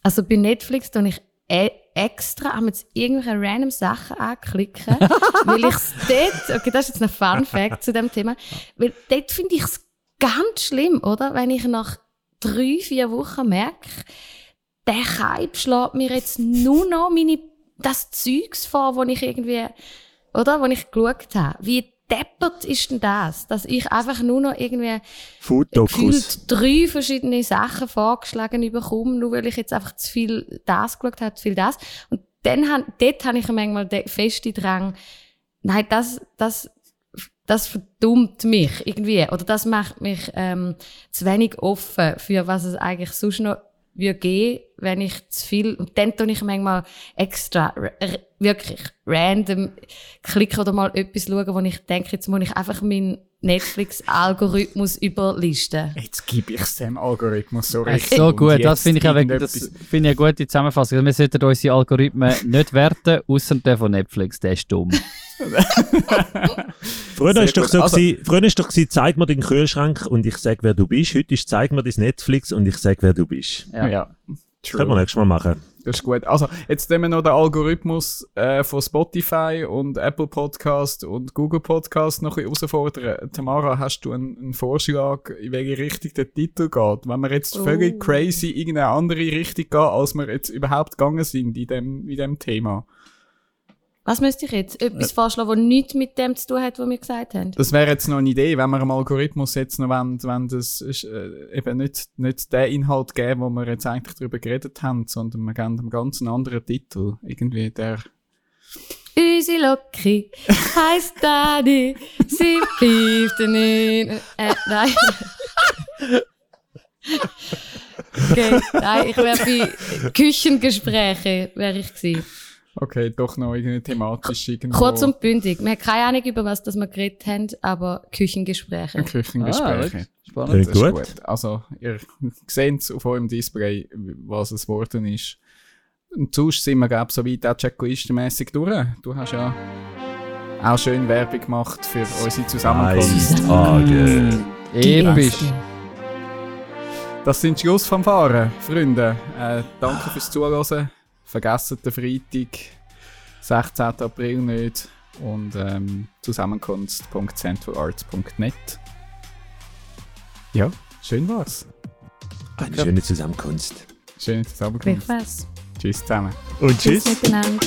Also bei Netflix tue ich e extra am jetzt irgendwelche random Sachen anklicken, weil ich es dort, okay, das ist jetzt ein Fun Fact zu dem Thema, weil dort finde ich es ganz schlimm, oder? Wenn ich nach drei, vier Wochen merke, der Hype schlägt mir jetzt nur noch meine, das Zeugs vor, wo ich irgendwie, oder? Wo ich geschaut habe. Wie deppert ist denn das? Dass ich einfach nur noch irgendwie gefühlt drei verschiedene Sachen vorgeschlagen bekomme, nur weil ich jetzt einfach zu viel das geschaut habe, zu viel das. Und dann dort habe ich manchmal den festen Drang, nein, das, das, das verdummt mich irgendwie. Oder das macht mich ähm, zu wenig offen für was es eigentlich sonst noch würde geben, wenn ich zu viel, und dann tue ich manchmal extra, wirklich random klicken oder mal etwas schauen, wo ich denke, jetzt muss ich einfach meinen Netflix-Algorithmus überlisten. Jetzt gebe ich es dem Algorithmus so ist so und gut, das finde ich auch wirklich, das finde ich eine gute Zusammenfassung. Wir sollten unsere Algorithmen nicht werten, außer der von Netflix, der ist dumm. Früher ist doch so Also- gewesen, früher ist doch gewesen, zeig mir den Kühlschrank und ich sag, wer du bist. Heute ist zeig mir das Netflix und ich sag, wer du bist. Ja. Ja. Können wir nächstes Mal machen. Das ist gut. Also, jetzt nehmen wir noch den Algorithmus äh, von Spotify und Apple Podcast und Google Podcast noch ein bisschen herausfordern. Tamara, hast du einen, einen Vorschlag, in welche Richtung der Titel geht? Wenn wir jetzt Oh. völlig crazy in irgendeine andere Richtung gehen, als wir jetzt überhaupt gegangen sind in dem, in dem Thema. Was müsste ich jetzt? Etwas vorschlagen, das nichts mit dem zu tun hat, was wir gesagt haben? Das wäre jetzt noch eine Idee, wenn wir einem Algorithmus jetzt noch wollen, wenn das ist, äh, eben nicht, nicht den Inhalt geben, wo wir jetzt eigentlich darüber geredet haben, sondern wir geben einem ganz anderen Titel. Irgendwie der Unsere Loki heisst Daddy, sie pfeift ihn. Äh, nein. okay, nein, ich wäre bei Küchengespräche wäre ich gewesen. Okay, doch noch irgendeine thematische irgendwo. Kurz und bündig. Wir haben keine Ahnung, über was das wir geredet haben, aber Küchengespräche. Küchengespräche. Ah, Spannend. Das ist gut. gut. Also, ihr seht auf eurem Display, was es geworden ist. Und sonst sind wir, glaube ich, soweit auch checklistenmässig durch. Du hast ja auch schön Werbung gemacht für unsere Zusammenkunft. Tage. Episch. Das sind die Schlussfanfaren, Freunde. Äh, danke fürs Zuhören. Vergessen den Freitag, 16. April nicht. Und ähm, zusammenkunft.centralarts.net. Ja, schön war's. Eine schöne Zusammenkunft. Schöne Zusammenkunft. Gleichfalls. Tschüss zusammen. Und Tschüss tschüss. miteinander.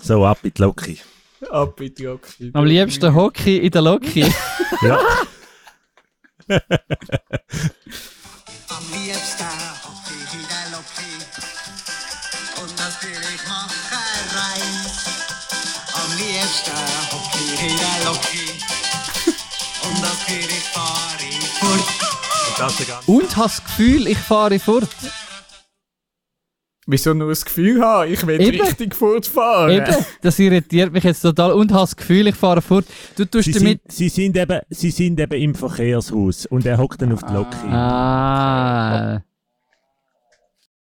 So, ab mit Loki. Ab in die Loki. Am liebsten Hockey in der Loki. Ja. Am liebsten hocke ich in der Loki und natürlich Macherei. Am liebsten hocke ich in der Loki und natürlich fahre ich fort. Und das Und hast das Gefühl, ich fahre fort. Wieso nur das Gefühl haben, ich will Eben. richtig fortfahren? Eben, das irritiert mich jetzt total. Und hast das Gefühl, ich fahre fort. Du tust Sie damit... sind, sie, sind eben, sie sind eben im Verkehrshaus und er hockt dann auf die Loki. Ah.